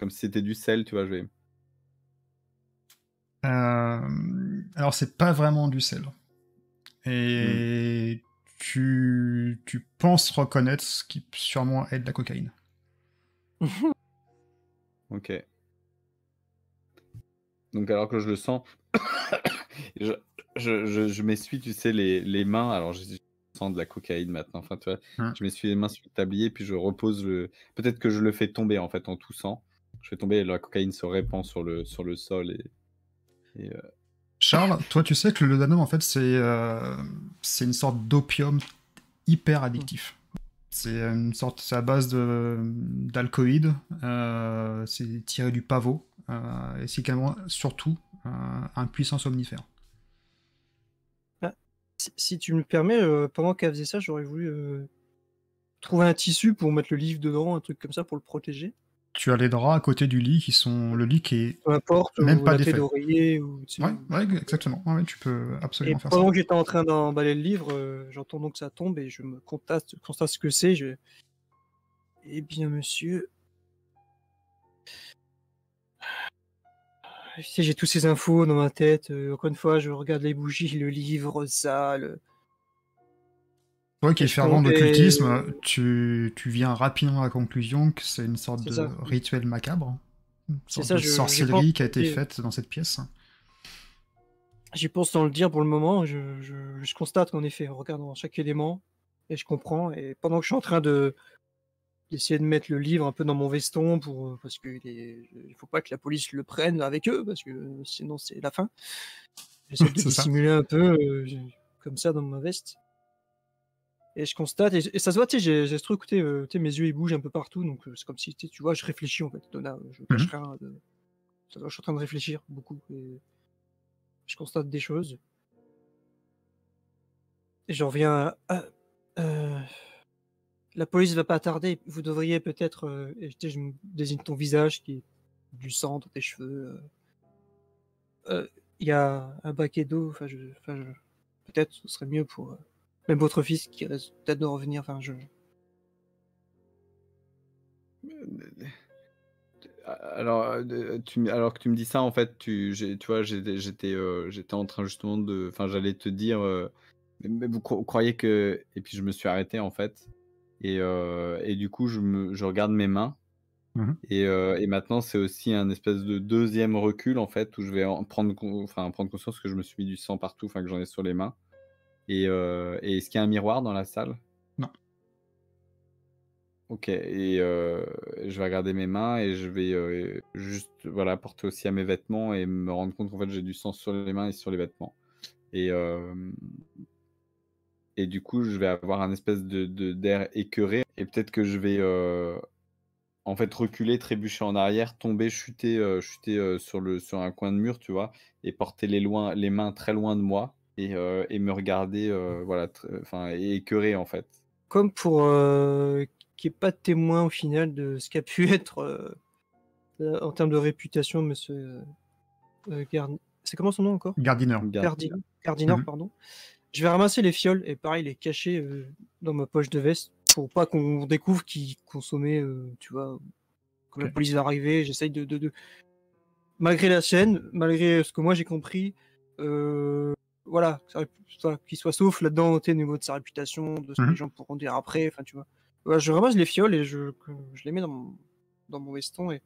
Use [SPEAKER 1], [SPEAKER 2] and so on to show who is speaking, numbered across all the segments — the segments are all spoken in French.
[SPEAKER 1] Comme si c'était du sel, tu vois, je vais.
[SPEAKER 2] Euh, alors, c'est pas vraiment du sel. Et tu, tu penses reconnaître ce qui sûrement est de la cocaïne.
[SPEAKER 1] Ok. Donc alors que je le sens, je, je, je, je m'essuie, tu sais, les, les mains. Alors je, sens de la cocaïne maintenant. Enfin, tu vois,
[SPEAKER 2] Hmm.
[SPEAKER 1] je m'essuie les mains sur le tablier, puis je repose le. Peut-être que je le fais tomber en fait en toussant. Je fais tomber et la cocaïne se répand sur le, sur le sol et. et, euh,
[SPEAKER 2] Charles, toi, tu sais que le laudanum, en fait, c'est euh, c'est une sorte d'opium hyper addictif. C'est une sorte, c'est à base de d'alcoïdes, euh, c'est tiré du pavot, euh, et c'est également, surtout, euh, un puissant somnifère.
[SPEAKER 3] Si, si tu me permets, euh, pendant qu'elle faisait ça, j'aurais voulu euh, trouver un tissu pour mettre le livre dedans, un truc comme ça pour le protéger.
[SPEAKER 2] Tu as les draps à côté du lit qui sont le lit qui est
[SPEAKER 3] Peu importe,
[SPEAKER 2] Même
[SPEAKER 3] ou
[SPEAKER 2] pas
[SPEAKER 3] la d'oreiller. Ou, tu
[SPEAKER 2] ouais, ouais exactement ouais, tu peux
[SPEAKER 3] Et
[SPEAKER 2] absolument faire ça.
[SPEAKER 3] pendant que j'étais en train d'emballer le livre, euh, j'entends donc que ça tombe et je me constate, constate ce que c'est. Je... Eh bien, monsieur. J'ai toutes ces infos dans ma tête. euh, encore une fois, je regarde les bougies, le livre, ça, le...
[SPEAKER 2] Toi qui es fervent d'occultisme, tu, tu viens rapidement à la conclusion que c'est une sorte de
[SPEAKER 3] ça.
[SPEAKER 2] rituel macabre, une
[SPEAKER 3] C'est
[SPEAKER 2] sorte
[SPEAKER 3] ça,
[SPEAKER 2] de
[SPEAKER 3] je-
[SPEAKER 2] sorcellerie
[SPEAKER 3] pense
[SPEAKER 2] qui a été faite dans cette pièce.
[SPEAKER 3] J'y pense sans le dire pour le moment. Je, je- constate qu'en effet, en regardant chaque élément, et je comprends. Et pendant que je suis en train de d'essayer de mettre le livre un peu dans mon veston pour euh, parce qu'il il faut pas que la police le prenne avec eux parce que sinon c'est la fin. J'essaie de dissimuler un peu euh, comme ça dans ma veste. Et je constate, et, et ça se voit, tu sais, j'ai j'ai ce truc, tu sais, euh, tu sais, mes yeux ils bougent un peu partout, donc euh, c'est comme si, tu vois, je réfléchis en fait, Donna, je cache rien. de- ça se voit, je suis en train de réfléchir beaucoup. Et je constate des choses. Et j'en reviens à. euh, la police va pas tarder. Vous devriez peut-être. euh, et, tu sais, je me désigne ton visage qui est du sang dans tes cheveux. euh, euh, Il y a un baquet d'eau. Enfin, je, enfin, je- peut-être ce serait mieux pour. Euh, même votre fils qui reste peut-être de revenir. Enfin, je.
[SPEAKER 1] Alors, euh, tu, me- alors que tu me dis ça, en fait, tu, tu vois, j'étais, j'étais, euh, j'étais en train justement de, enfin, j'allais te dire, euh, mais- vous cro- croyez que, et puis je me suis arrêté en fait, et, euh, et du coup, je, me, je regarde mes mains,
[SPEAKER 2] Mhm.
[SPEAKER 1] et, euh, et maintenant c'est aussi un espèce de deuxième recul en fait, où je vais en prendre, enfin, prendre conscience que je me suis mis du sang partout, enfin, que j'en ai sur les mains, et, euh, et est-ce qu'il y a un miroir dans la salle?
[SPEAKER 2] Non.
[SPEAKER 1] Ok, et euh, je vais regarder mes mains et je vais euh, juste voilà, porter aussi à mes vêtements et me rendre compte qu'en fait j'ai du sang sur les mains et sur les vêtements. Et, et du coup, je vais avoir un espèce de, de- d'air écœuré et peut-être que je vais en fait reculer, trébucher en arrière, tomber, chuter, chuter sur, le, sur un coin de mur, tu vois, et porter les, loin, les mains très loin de moi et, euh, et me regarder, euh, voilà, tr- enfin, et écœuré en fait.
[SPEAKER 3] Comme pour euh, qu'il n'y ait pas de témoin au final de ce qu'a pu être euh, euh, en termes de réputation, monsieur euh, euh, Gard- C'est comment son nom encore?
[SPEAKER 2] Gardiner.
[SPEAKER 3] Gardiner, Gardiner,
[SPEAKER 2] Mhm.
[SPEAKER 3] pardon. Je vais ramasser les fioles et pareil les cacher euh, dans ma poche de veste pour pas qu'on découvre qui consommait, euh, tu vois, quand la police va arriver. J'essaye de, de, de- malgré la scène, malgré ce que moi j'ai compris, euh, voilà, qu'il soit sauf là-dedans au niveau de sa réputation, de ce que
[SPEAKER 2] Mhm.
[SPEAKER 3] les gens pourront dire après. Enfin, tu vois. Voilà, je ramasse les fioles et je, je les mets dans mon, dans mon veston et,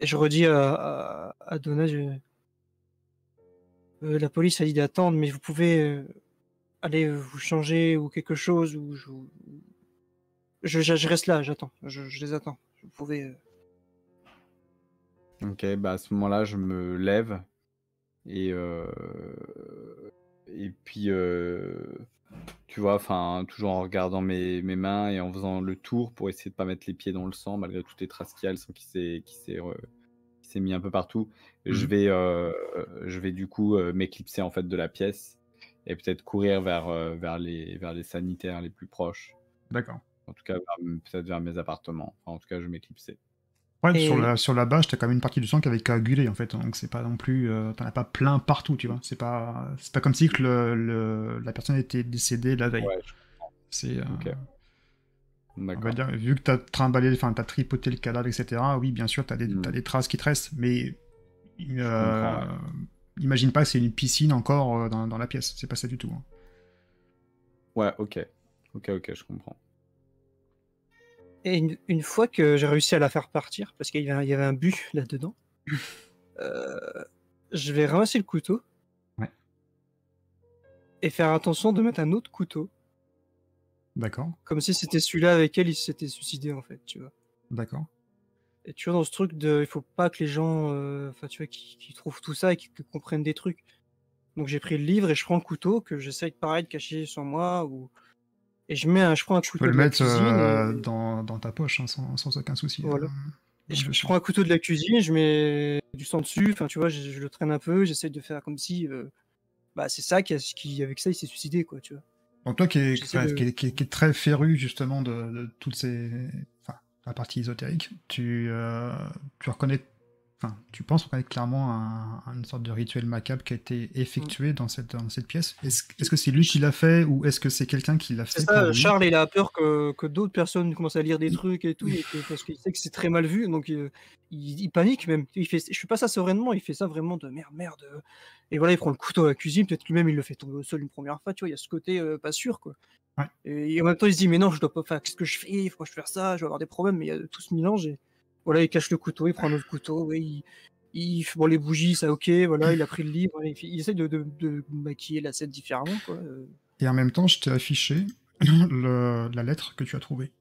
[SPEAKER 3] et je redis à, à, à Donna, je- euh, la police a dit d'attendre, mais vous pouvez euh, aller vous changer ou quelque chose ou je, je, je- je reste là, j'attends, je, je les attends. Vous pouvez. euh,
[SPEAKER 1] Ok, bah à ce moment-là, je me lève et euh, et puis euh, tu vois, enfin toujours en regardant mes, mes mains et en faisant le tour pour essayer de pas mettre les pieds dans le sang malgré toutes les traces qu'il y a, le sang qui s'est mis un peu partout. Je
[SPEAKER 2] Mhm.
[SPEAKER 1] vais euh, je vais du coup euh, m'éclipser en fait de la pièce et peut-être courir vers euh, vers les vers les sanitaires les plus proches.
[SPEAKER 2] D'accord.
[SPEAKER 1] En tout cas, peut-être vers mes appartements. Enfin, en tout cas, je vais m'éclipser.
[SPEAKER 2] Ouais,
[SPEAKER 3] Et-
[SPEAKER 2] sur, la, sur la bâche, t'as quand même une partie du sang qui avait coagulé en fait, donc c'est pas non plus, euh, t'en as pas plein partout, tu vois. C'est pas, c'est pas comme si que le, le- la personne était décédée la veille.
[SPEAKER 1] Ouais,
[SPEAKER 2] C'est, euh. On va dire, vu que tu as trimballé, enfin, tu as tripoté le cadavre, etc., oui, bien sûr, tu as,
[SPEAKER 1] Mm.
[SPEAKER 2] des traces qui te restent, mais euh, imagine pas que c'est une piscine encore euh, dans, dans la pièce. C'est pas ça du tout. hein.
[SPEAKER 1] Ouais, ok. Ok, ok, je comprends.
[SPEAKER 3] Et une, une fois que j'ai réussi à la faire partir, parce qu'il y, avait un- il y avait un but là-dedans, euh, je vais ramasser le couteau.
[SPEAKER 2] Ouais.
[SPEAKER 3] Et faire attention de mettre un autre couteau,
[SPEAKER 2] D'accord,
[SPEAKER 3] comme si c'était celui-là avec lequel il s'était suicidé en fait, tu vois.
[SPEAKER 2] d'accord.
[SPEAKER 3] Et tu vois, dans ce truc de. Il faut pas que les gens. euh, Enfin, tu vois, qui, qui trouvent tout ça et qui, qui comprennent des trucs. Donc j'ai pris le livre et je prends le couteau que j'essaye pareil de cacher sur moi. Ou... Et je, mets un, je prends un
[SPEAKER 2] Tu
[SPEAKER 3] couteau
[SPEAKER 2] peux le
[SPEAKER 3] de la
[SPEAKER 2] mettre
[SPEAKER 3] cuisine.
[SPEAKER 2] euh,
[SPEAKER 3] et-
[SPEAKER 2] dans, dans ta poche hein, sans, sans aucun souci.
[SPEAKER 3] Voilà. Et je,
[SPEAKER 2] je
[SPEAKER 3] prends un couteau de la cuisine, je mets du sang dessus, enfin tu vois, je, je le traîne un peu, j'essaie de faire comme si, euh, bah c'est ça qui, qui, avec ça il s'est suicidé quoi, tu vois.
[SPEAKER 2] Donc toi qui est,
[SPEAKER 3] de-
[SPEAKER 2] qui est- qui est- qui est très féru justement de, de toutes ces... Enfin, la partie ésotérique, tu, euh, tu reconnais... Enfin, tu penses reconnaître clairement un- une sorte de rituel macabre qui a été effectué dans, cette, dans cette pièce. Est-ce que c'est lui qui l'a fait ou est-ce que c'est quelqu'un qui l'a fait
[SPEAKER 3] ça, Charles il a peur que, que d'autres personnes commencent à lire des trucs et tout, et que- parce qu'il sait que c'est très mal vu, donc euh, il, il panique même. Il fait, je fais pas ça sereinement, il fait ça vraiment de merde, merde. euh. Et voilà, il prend le couteau à la cuisine, peut-être lui-même il le fait tomber au sol une première fois, tu vois, il y a ce côté euh, pas sûr quoi.
[SPEAKER 2] Ouais.
[SPEAKER 3] Et, et en même temps il se dit, mais non, je dois pas faire, qu'est-ce que je fais, que je fasse ça, je vais avoir des problèmes, mais il y a tout ce mélange. Et voilà, il cache le couteau, il prend un autre couteau, ouais, il, il fait bon, les bougies, ça ok, voilà, il a pris le livre, il, il essaie de, de- de maquiller la scène différemment quoi. euh.
[SPEAKER 2] Et en même temps, je t'ai affiché le- la lettre que tu as trouvée.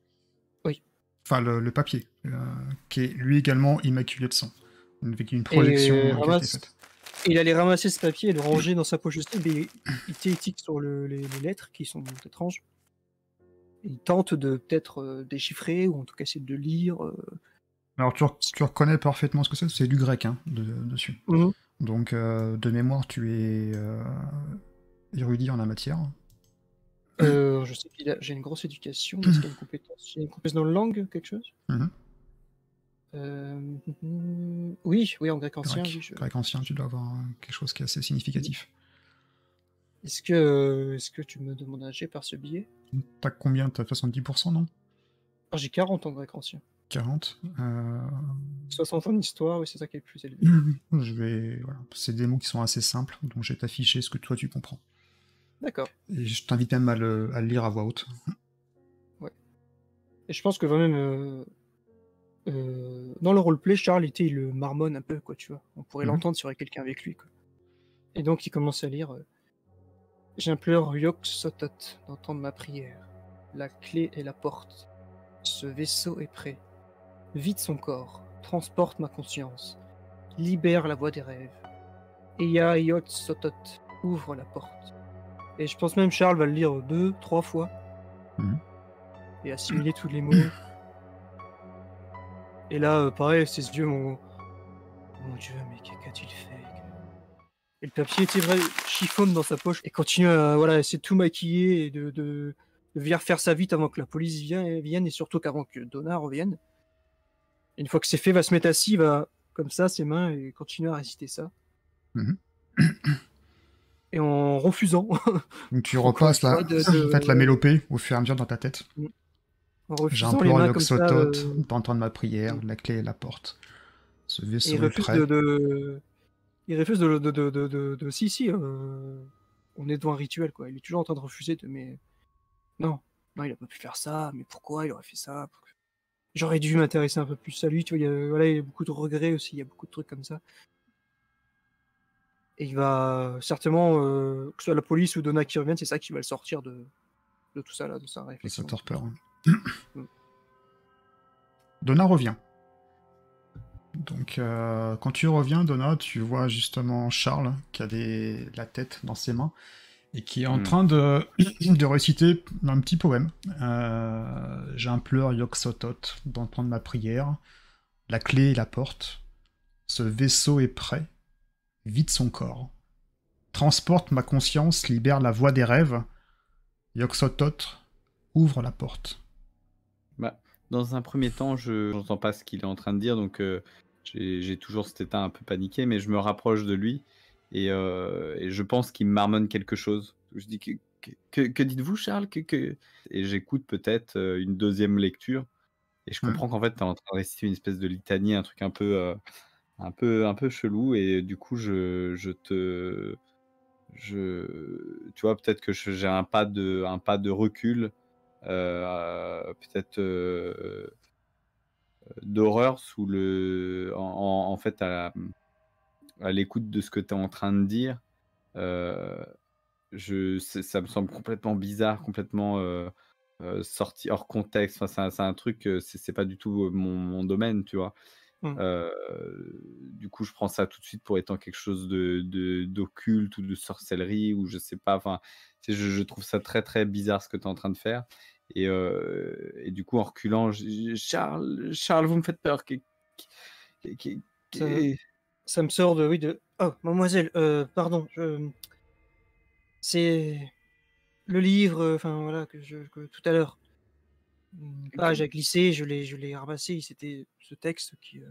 [SPEAKER 3] Oui.
[SPEAKER 2] Enfin, le, le papier, euh, qui est lui également immaculé de sang. Avec une projection
[SPEAKER 3] Et
[SPEAKER 2] été
[SPEAKER 3] ramasse-
[SPEAKER 2] faite.
[SPEAKER 3] Il allait ramasser ce papier et le ranger dans sa poche aussi, mais il, il thétique sur le- les, les lettres qui sont étranges. Il tente de peut-être euh, déchiffrer ou en tout cas essayer de lire.
[SPEAKER 2] Alors, tu, rec- tu reconnais parfaitement ce que c'est, c'est du grec hein, de- dessus.
[SPEAKER 3] Mhm.
[SPEAKER 2] Donc, euh, de mémoire, tu es euh, érudit en la matière.
[SPEAKER 3] Euh, je sais qu'il a, j'ai une grosse éducation, est-ce qu'il a une compétence J'ai une compétence dans la langue, quelque chose?
[SPEAKER 2] Mhm.
[SPEAKER 3] Euh, Oui, oui, en grec ancien.
[SPEAKER 2] Grec,
[SPEAKER 3] oui, je-
[SPEAKER 2] grec ancien, tu dois avoir quelque chose qui est assez significatif.
[SPEAKER 3] Est-ce que, est-ce que tu me demandes un jet par ce biais?
[SPEAKER 2] T'as combien? T'as 70%, non?
[SPEAKER 3] Ah, J'ai 40 en grec ancien.
[SPEAKER 2] 40 euh,
[SPEAKER 3] 60 en histoire, oui, c'est ça qui est le plus élevé.
[SPEAKER 2] Je vais. Voilà. C'est des mots qui sont assez simples, donc je vais t'afficher ce que toi tu comprends.
[SPEAKER 3] D'accord.
[SPEAKER 2] Et je t'invite même à le, à le lire à voix haute.
[SPEAKER 3] Et je pense que vraiment, euh, euh, dans le roleplay, Charles était, le marmonne un peu, quoi, tu vois. On pourrait
[SPEAKER 2] Mhm.
[SPEAKER 3] l'entendre s'il y aurait quelqu'un avec lui, quoi. Et donc, il commence à lire euh, J'implore Yok Sotot d'entendre ma prière. La clé est la porte. Ce vaisseau est prêt. Vide son corps. Transporte ma conscience. Libère la voie des rêves. Eya Yot Sotot ouvre la porte. Et je pense même Charles va le lire deux, trois fois.
[SPEAKER 2] Mhm.
[SPEAKER 3] Et assimiler tous les mots. Et là, euh, pareil, ses yeux m'ont. Mon dieu, mais qu'a- qu'a-t-il fait Et le papier était vrai, chiffonne dans sa poche et continue à voilà, essayer de tout maquiller et de, de, de venir faire ça vite avant que la police vienne, vienne et surtout qu'avant que Donna revienne. Et une fois que c'est fait, va se mettre assis, va comme ça, ses mains, et continuer à réciter ça.
[SPEAKER 2] Mhm.
[SPEAKER 3] Et en refusant,
[SPEAKER 2] Donc tu repasses la,
[SPEAKER 3] de- de-
[SPEAKER 2] en fait, la mélopée au fur et à mesure dans ta tête.
[SPEAKER 3] les
[SPEAKER 2] J'implore. Yoxotot
[SPEAKER 3] euh,
[SPEAKER 2] d'entendre ma prière, la clé est la porte. Ce
[SPEAKER 3] Et
[SPEAKER 2] vaisseau
[SPEAKER 3] il refuse de, de- Il refuse de, de, Si, si, euh, on est devant un rituel, quoi. Il est toujours en train de refuser de... Mais... Non, non, il a pas pu faire ça, mais pourquoi il aurait fait ça J'aurais dû m'intéresser un peu plus à lui, tu vois, il y a, voilà, il y a beaucoup de regrets aussi, il y a beaucoup de trucs comme ça. Et il va certainement, euh, que ce soit la police ou Donna qui revienne, c'est ça qui va le sortir de, de tout ça, là, de sa
[SPEAKER 2] de
[SPEAKER 3] réflexion.
[SPEAKER 2] sa torpeur.
[SPEAKER 3] Mm.
[SPEAKER 2] Donna revient. Donc, euh, quand tu reviens, Donna, tu vois justement Charles qui a des... la tête dans ses mains et qui est en
[SPEAKER 1] Mm.
[SPEAKER 2] train de... de réciter un petit poème. Euh, J'implore Yoxotot d'entendre ma prière. La clé est la porte. Ce vaisseau est prêt. Vide son corps. Transporte ma conscience, libère la voie des rêves. Yoxotot ouvre la porte.
[SPEAKER 1] Bah, dans un premier temps, je n'entends pas ce qu'il est en train de dire, donc euh, j'ai toujours cet état un peu paniqué, mais je me rapproche de lui et, euh, et je pense qu'il marmonne quelque chose. Je dis que- que, que dites-vous, Charles? Que, que... Et j'écoute peut-être une deuxième lecture. Et je
[SPEAKER 2] Mmh.
[SPEAKER 1] comprends qu'en fait, tu es en train de réciter une espèce de litanie, un truc un peu, euh, un peu, un peu chelou. Et du coup, je, je te. Je, tu vois, peut-être que j'ai un pas de, un pas de recul, euh, peut-être euh, d'horreur sous le, en, en- en fait, à, la- à l'écoute de ce que tu es en train de dire. Euh, je, ça me semble complètement bizarre, complètement euh, euh, sorti hors contexte. Enfin, c'est un, un truc, c'est c'est pas du tout mon, mon domaine, tu vois.
[SPEAKER 3] Mm.
[SPEAKER 1] Euh, du coup, je prends ça tout de suite pour étant quelque chose de d'occulte ou de sorcellerie ou je sais pas. Enfin, je, je trouve ça très très bizarre ce que tu es en train de faire. Et, et du coup, en reculant, je- Charles, Charles, vous me faites peur.
[SPEAKER 3] Ça me sort de. Oui, de. Oh, mademoiselle, euh, pardon. Je... C'est le livre, euh, enfin voilà, que, je, que tout à l'heure. Une page a glissé, je l'ai, je l'ai ramassé. C'était ce texte qui. euh,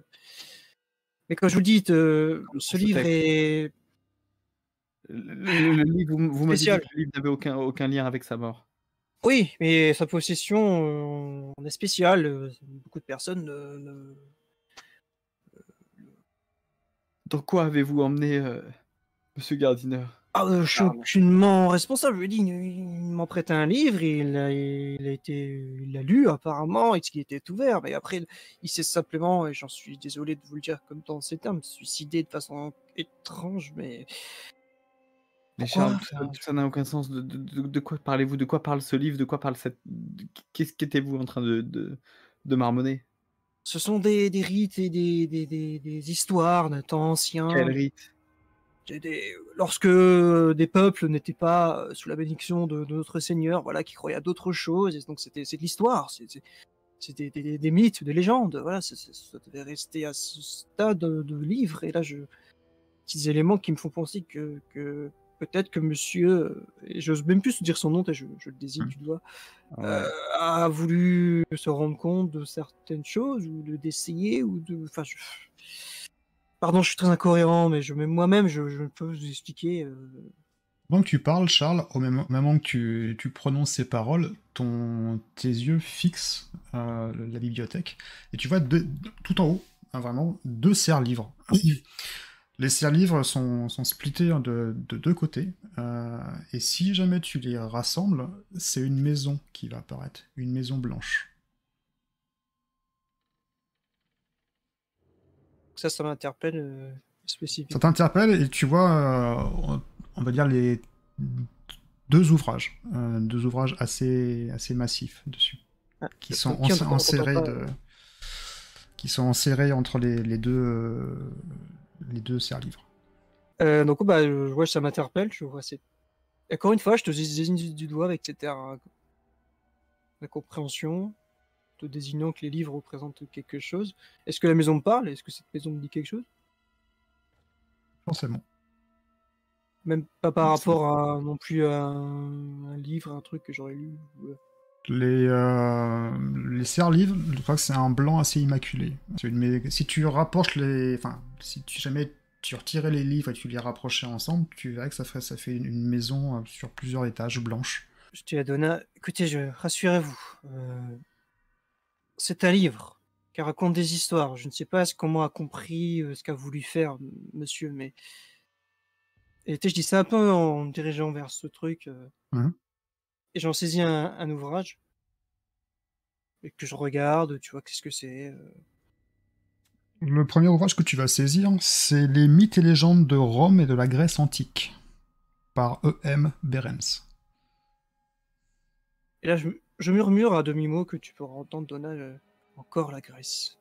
[SPEAKER 3] Mais comme je vous dis, euh, ce
[SPEAKER 1] ce
[SPEAKER 3] livre
[SPEAKER 1] texte
[SPEAKER 3] est.
[SPEAKER 1] Le, le- vous, vous m'avez dit que le livre n'avait aucun, aucun lien avec sa mort.
[SPEAKER 3] Oui, mais sa possession en est spéciale. Beaucoup de personnes ne- ne-
[SPEAKER 1] Dans quoi avez-vous emmené euh, Monsieur Gardiner
[SPEAKER 3] Ah, euh, je suis
[SPEAKER 1] Pardon.
[SPEAKER 3] aucunement responsable. Je lui ai dit, il m'a prêté un livre, il a, il a été, il l'a lu apparemment, et qu'il était ouvert. Mais après, il s'est simplement, et j'en suis désolé de vous le dire comme dans ces termes, suicidé de façon étrange. Mais
[SPEAKER 1] Mais Charles, tout ça- n'a aucun sens. De, de- de- de quoi parlez-vous? De quoi parle ce livre? De quoi parle cette... Qu'est-ce qu'étiez-vous en train de, de, de marmonner?
[SPEAKER 3] Ce sont des, des rites et des, des, des, des histoires d'un temps ancien.
[SPEAKER 1] Quel rite?
[SPEAKER 3] Lorsque des peuples n'étaient pas euh, sous la bénédiction de, de notre Seigneur, voilà, qui croyaient à d'autres choses, et donc c'était c'est de l'histoire, c'est des, mythes, des légendes, voilà, ça devait rester à ce stade de, de livre, et là, je petits éléments qui me font penser que, que peut-être que Monsieur, euh, et j'ose même plus dire son nom, je, je le désigne
[SPEAKER 2] Mm.
[SPEAKER 3] du doigt,
[SPEAKER 1] Ouais.
[SPEAKER 3] euh, a voulu se rendre compte de certaines choses ou de d'essayer ou de, enfin, je... pardon, je suis très incohérent, mais je même moi-même, je, je ne peux vous expliquer. euh,
[SPEAKER 2] que tu parles, Charles, au même moment que tu, tu prononces ces paroles, ton, tes yeux fixent euh, la bibliothèque et tu vois tout en haut, hein, vraiment, deux serres-livres. Les serres-livres sont, sont splittés de, de deux côtés euh, et si jamais tu les rassembles, c'est une maison qui va apparaître, une maison blanche.
[SPEAKER 3] Ça, ça m'interpelle euh, spécifiquement.
[SPEAKER 2] Ça t'interpelle et tu vois, euh, on va dire, les deux ouvrages, deux ouvrages assez, assez massifs dessus,
[SPEAKER 3] Ah,
[SPEAKER 2] qui sont enserrés de, qui sont enserrés entre les, les deux, les deux serre-livres.
[SPEAKER 3] Euh, donc, bah, je vois, ça m'interpelle. Je vois, c'est. Encore une fois, je te désigne du, doigt avec cette hein, la compréhension, te désignant que les livres représentent quelque chose. Est-ce que la maison me parle? Est-ce que cette maison me dit quelque chose?
[SPEAKER 2] Forcément.
[SPEAKER 3] Même pas par rapport à non plus à un, un livre, un truc que j'aurais lu. ou-
[SPEAKER 2] Les, euh, les je crois que c'est un blanc assez immaculé. Mais si tu rapproches les. Enfin, si tu, jamais tu retirais les livres et tu les rapprochais ensemble, tu verrais que ça fait, ça fait une, maison euh, sur plusieurs étages blanches.
[SPEAKER 3] Je dis à Donna, écoutez, je, rassurez-vous, euh, c'est un livre qui raconte des histoires. Je ne sais pas ce comment a compris euh, ce qu'a voulu faire monsieur, mais et tu sais, je dis ça un peu en me dirigeant vers ce truc. euh,
[SPEAKER 2] Mhm.
[SPEAKER 3] Et j'en saisis un, un ouvrage et que je regarde, tu vois, qu'est-ce que c'est. euh.
[SPEAKER 2] Le premier ouvrage que tu vas saisir, c'est Les mythes et légendes de Rome et de la Grèce antique, par E.M. Behrens.
[SPEAKER 3] Et là, je, je murmure à demi-mot que tu pourras entendre Donna, euh, encore la Grèce,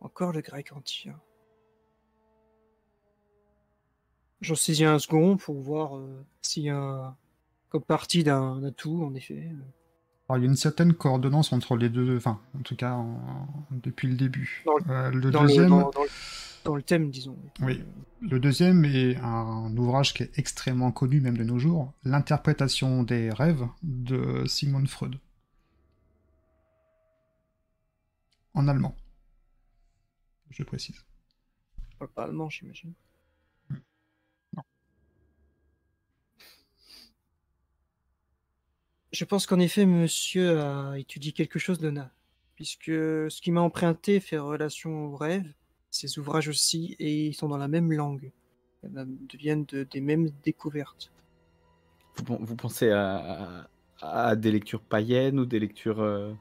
[SPEAKER 3] encore le grec ancien. J'en saisis un second pour voir euh, s'il y a comme partie d'un atout, en effet.
[SPEAKER 2] Alors, il y a une certaine coordonnance entre les deux, enfin, en tout cas, en- depuis le début.
[SPEAKER 3] Dans le-
[SPEAKER 2] Euh, le
[SPEAKER 3] dans,
[SPEAKER 2] deuxième,
[SPEAKER 3] le, dans, dans le, dans le thème, disons.
[SPEAKER 2] Oui. Le deuxième est un ouvrage qui est extrêmement connu même de nos jours, L'interprétation des rêves de Sigmund Freud. En allemand. Je précise.
[SPEAKER 3] Pas allemand, j'imagine. Je pense qu'en effet, monsieur a étudié quelque chose de na, puisque ce qui m'a emprunté fait relation au rêve, ses ouvrages aussi, et ils sont dans la même langue. Ils deviennent de- des mêmes découvertes.
[SPEAKER 1] Vous, pen- vous pensez à, à- à des lectures païennes ou des lectures. euh,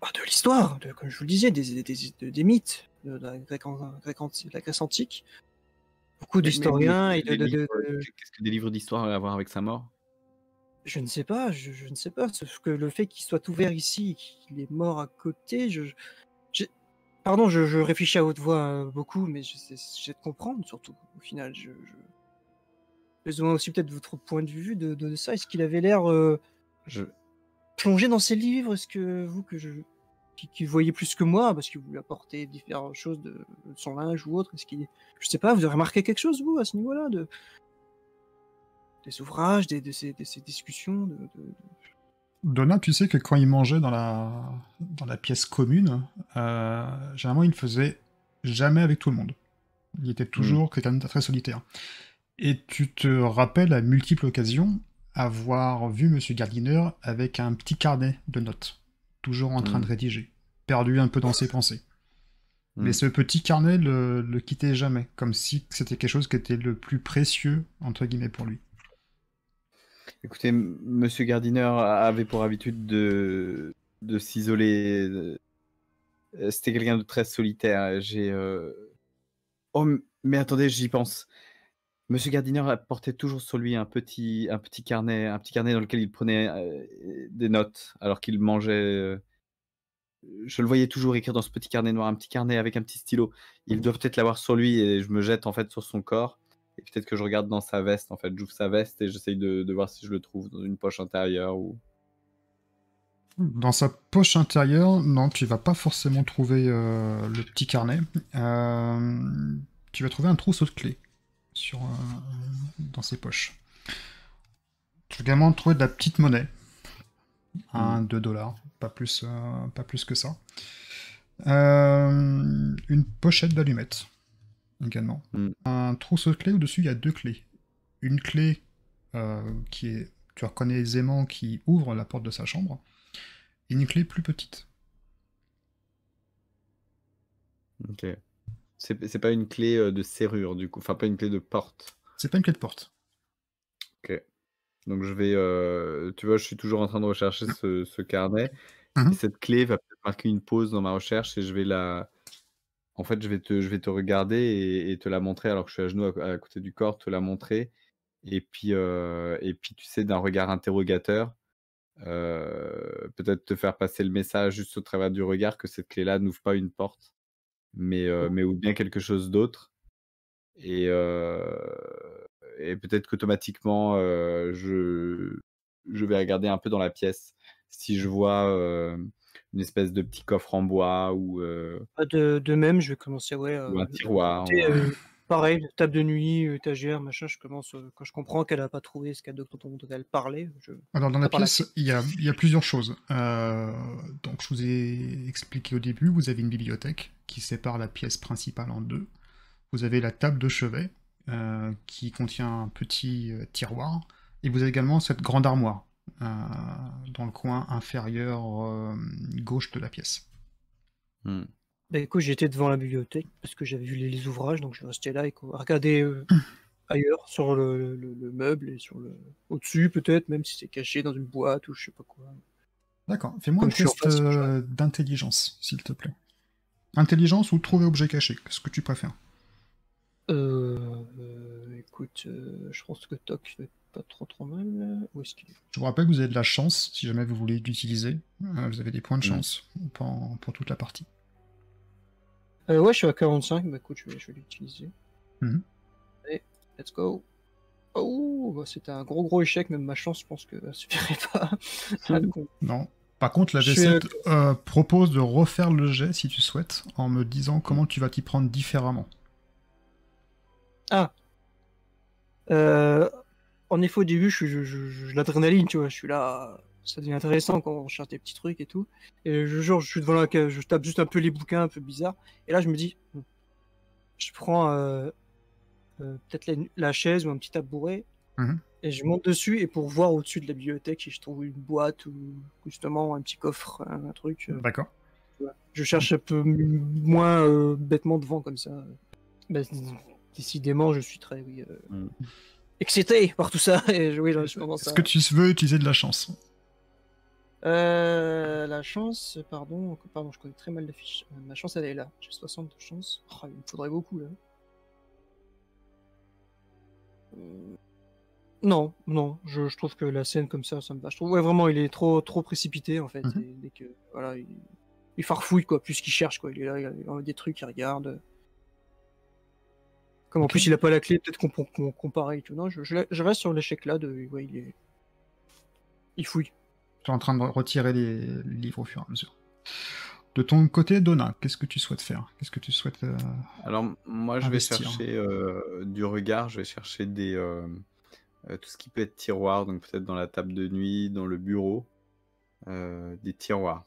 [SPEAKER 3] Ah, de l'histoire, comme je vous le disais, des, des, des- des mythes de la, Grèce, la antique. Beaucoup d'historiens et de,
[SPEAKER 1] Qu'est-ce que des livres d'histoire à voir avec sa mort?
[SPEAKER 3] Je ne sais pas, je, je ne sais pas. Sauf que le fait qu'il soit ouvert ici et qu'il est mort à côté, je. je- Pardon, je, je réfléchis à haute voix euh, beaucoup, mais j'essaie de comprendre surtout, au final. Je, besoin aussi peut-être de votre point de vue de, de ça. Est-ce qu'il avait l'air euh, plongé dans ses livres? Est-ce que vous, que je. Qui, qui voyez plus que moi, parce que vous lui apportez différentes choses de, de son linge ou autre, est-ce qu'il. Je sais pas, vous avez remarqué quelque chose, vous, à ce niveau-là de... Des ouvrages, des, de, ces, de ces discussions de, de-
[SPEAKER 2] Donna, tu sais que quand il mangeait dans la, dans la pièce commune, euh, généralement il ne faisait jamais avec tout le monde. Il était toujours quelqu'un de très solitaire. Et tu te rappelles à multiples occasions avoir vu Monsieur Gardiner avec un petit carnet de notes, toujours en train
[SPEAKER 1] Mm.
[SPEAKER 2] de rédiger, perdu un peu dans ses pensées.
[SPEAKER 1] Mm.
[SPEAKER 2] Mais ce petit carnet le, le quittait jamais, comme si c'était quelque chose qui était le plus précieux, entre guillemets, pour lui.
[SPEAKER 1] Écoutez, M- Monsieur Gardiner avait pour habitude de, de s'isoler. euh, C'était quelqu'un de très solitaire. J'ai. euh, Oh, mais attendez, j'y pense. Monsieur Gardiner portait toujours sur lui un petit, un petit carnet, un petit carnet dans lequel il prenait euh, des notes alors qu'il mangeait. Je le voyais toujours écrire dans ce petit carnet noir, un petit carnet avec un petit stylo. Il doit peut-être l'avoir sur lui et je me jette en fait sur son corps. Et peut-être que je regarde dans sa veste, en fait. J'ouvre sa veste et j'essaye de, de voir si je le trouve dans une poche intérieure ou.
[SPEAKER 2] Dans sa poche intérieure, non, tu vas pas forcément trouver euh, le petit carnet. Euh, tu vas trouver un trousseau de clés sur, euh, dans ses poches. Tu vas également trouver de la petite monnaie. 1, 2 dollars, pas plus, pas plus que ça. Une pochette d'allumettes également.
[SPEAKER 1] Mm.
[SPEAKER 2] Un trousseau de clés au-dessus, il y a deux clés. Une clé euh, qui est, tu reconnais aisément, qui ouvre la porte de sa chambre et une clé plus petite.
[SPEAKER 1] Ok. C'est pas une clé euh, de serrure, du coup. Enfin, pas une clé de porte.
[SPEAKER 2] C'est pas une clé de porte.
[SPEAKER 1] Ok. Donc, je vais. euh, Tu vois, je suis toujours en train de rechercher ce, ce carnet.
[SPEAKER 2] Mhm.
[SPEAKER 1] Et cette clé va peut-être marquer une pause dans ma recherche et je vais la. En fait, je vais te, je vais te regarder et, et te la montrer alors que je suis à genoux à, à côté du corps, te la montrer. Et puis, euh, et puis tu sais, d'un regard interrogateur, euh, peut-être te faire passer le message juste au travers du regard que cette clé-là n'ouvre pas une porte, mais, euh, mais ouvre bien quelque chose d'autre. Et, et peut-être qu'automatiquement, je, je vais regarder un peu dans la pièce si je vois une espèce de petit coffre en bois ou, euh,
[SPEAKER 3] De, de même, je vais commencer, ouais.
[SPEAKER 1] ou
[SPEAKER 3] euh,
[SPEAKER 1] un tiroir. ou un-
[SPEAKER 3] euh, pareil, table de nuit, euh, étagère, machin, je commence, euh, quand je comprends qu'elle a pas trouvé ce cadeau dont, dont elle parlait, je...
[SPEAKER 2] Alors dans la
[SPEAKER 3] Ah, par la
[SPEAKER 2] pièce, il y a, il y a plusieurs choses. Euh, donc je vous ai expliqué au début, vous avez une bibliothèque qui sépare la pièce principale en deux. Vous avez la table de chevet euh, qui contient un petit euh, tiroir. Et vous avez également cette grande armoire euh, dans le coin inférieur euh, gauche de la pièce.
[SPEAKER 1] Hmm.
[SPEAKER 3] Bah écoute, j'étais devant la bibliothèque parce que j'avais vu les, les ouvrages, donc je suis resté là et quoi, regarder euh, ailleurs, sur le, le- le meuble et sur le au-dessus peut-être, même si c'est caché dans une boîte ou je sais pas quoi.
[SPEAKER 2] D'accord. Fais-moi un test euh, d'intelligence, s'il te plaît. Intelligence ou trouver objet caché, qu'est-ce que tu préfères
[SPEAKER 3] Euh, euh, écoute, euh, je pense que Toc pas trop trop mal. Où est-ce qu'il est?
[SPEAKER 2] Je vous rappelle que vous avez de la chance, si jamais vous voulez l'utiliser. Euh, vous avez des points de
[SPEAKER 1] Mm.
[SPEAKER 2] chance pour, pour toute la partie.
[SPEAKER 3] Euh, Ouais, je suis à 45, bah écoute, je vais, je vais l'utiliser. Allez, let's go. Oh, bah, c'était un gros gros échec, même ma chance, je pense que ça suffirait pas. con-
[SPEAKER 2] Non. Par contre, la
[SPEAKER 3] Je suis,
[SPEAKER 2] V7 euh, propose de refaire le jet si tu souhaites, en me disant comment tu vas t'y prendre différemment.
[SPEAKER 3] Euh, en effet, au début, je, suis- je, je- je- l'adrénaline, tu vois, je suis là, ça devient intéressant quand on cherche des petits trucs et tout. Et je jure, je suis devant la cave, je tape juste un peu les bouquins un peu bizarres. Et là, je me dis, hmm, je prends euh, euh, peut-être la, la chaise ou un petit tabouret.
[SPEAKER 2] Mhm.
[SPEAKER 3] Et je monte dessus et pour voir au-dessus de la bibliothèque si je trouve une boîte ou justement un petit coffre, un, un truc. euh,
[SPEAKER 2] D'accord.
[SPEAKER 3] Je cherche un peu moins euh, bêtement devant comme ça. Bah, décidément, je suis très oui, euh,
[SPEAKER 1] Mm.
[SPEAKER 3] Excité par tout ça. Et oui, je commence
[SPEAKER 2] Est-ce
[SPEAKER 3] à...
[SPEAKER 2] que tu veux utiliser de la chance
[SPEAKER 3] Euh, la chance, pardon, pardon, je connais très mal la fiche. Euh, ma chance, elle est là. J'ai 60 de chance. Oh, il me faudrait beaucoup là. Euh, Non, non, je, je trouve que la scène comme ça, ça me va. Je trouve, ouais, vraiment, il est trop, trop précipité en fait.
[SPEAKER 2] Mhm.
[SPEAKER 3] Et dès que, voilà, il, il farfouille quoi, plus qu'il cherche quoi. Il est là, il a des trucs, il regarde. Comme en plus il a pas la clé, peut-être qu'on qu'on compare et tout. Non, je, je, la- je reste sur l'échec là de, ouais, il est, il fouille.
[SPEAKER 2] Tu es en train de retirer les livres au fur et à mesure. De ton côté, Donna, qu'est-ce que tu souhaites faire? Qu'est-ce que tu souhaites euh,
[SPEAKER 1] Alors, moi, je vais chercher euh, du regard, je vais chercher des, euh, euh, tout ce qui peut être tiroir, donc peut-être dans la table de nuit, dans le bureau, euh, des tiroirs.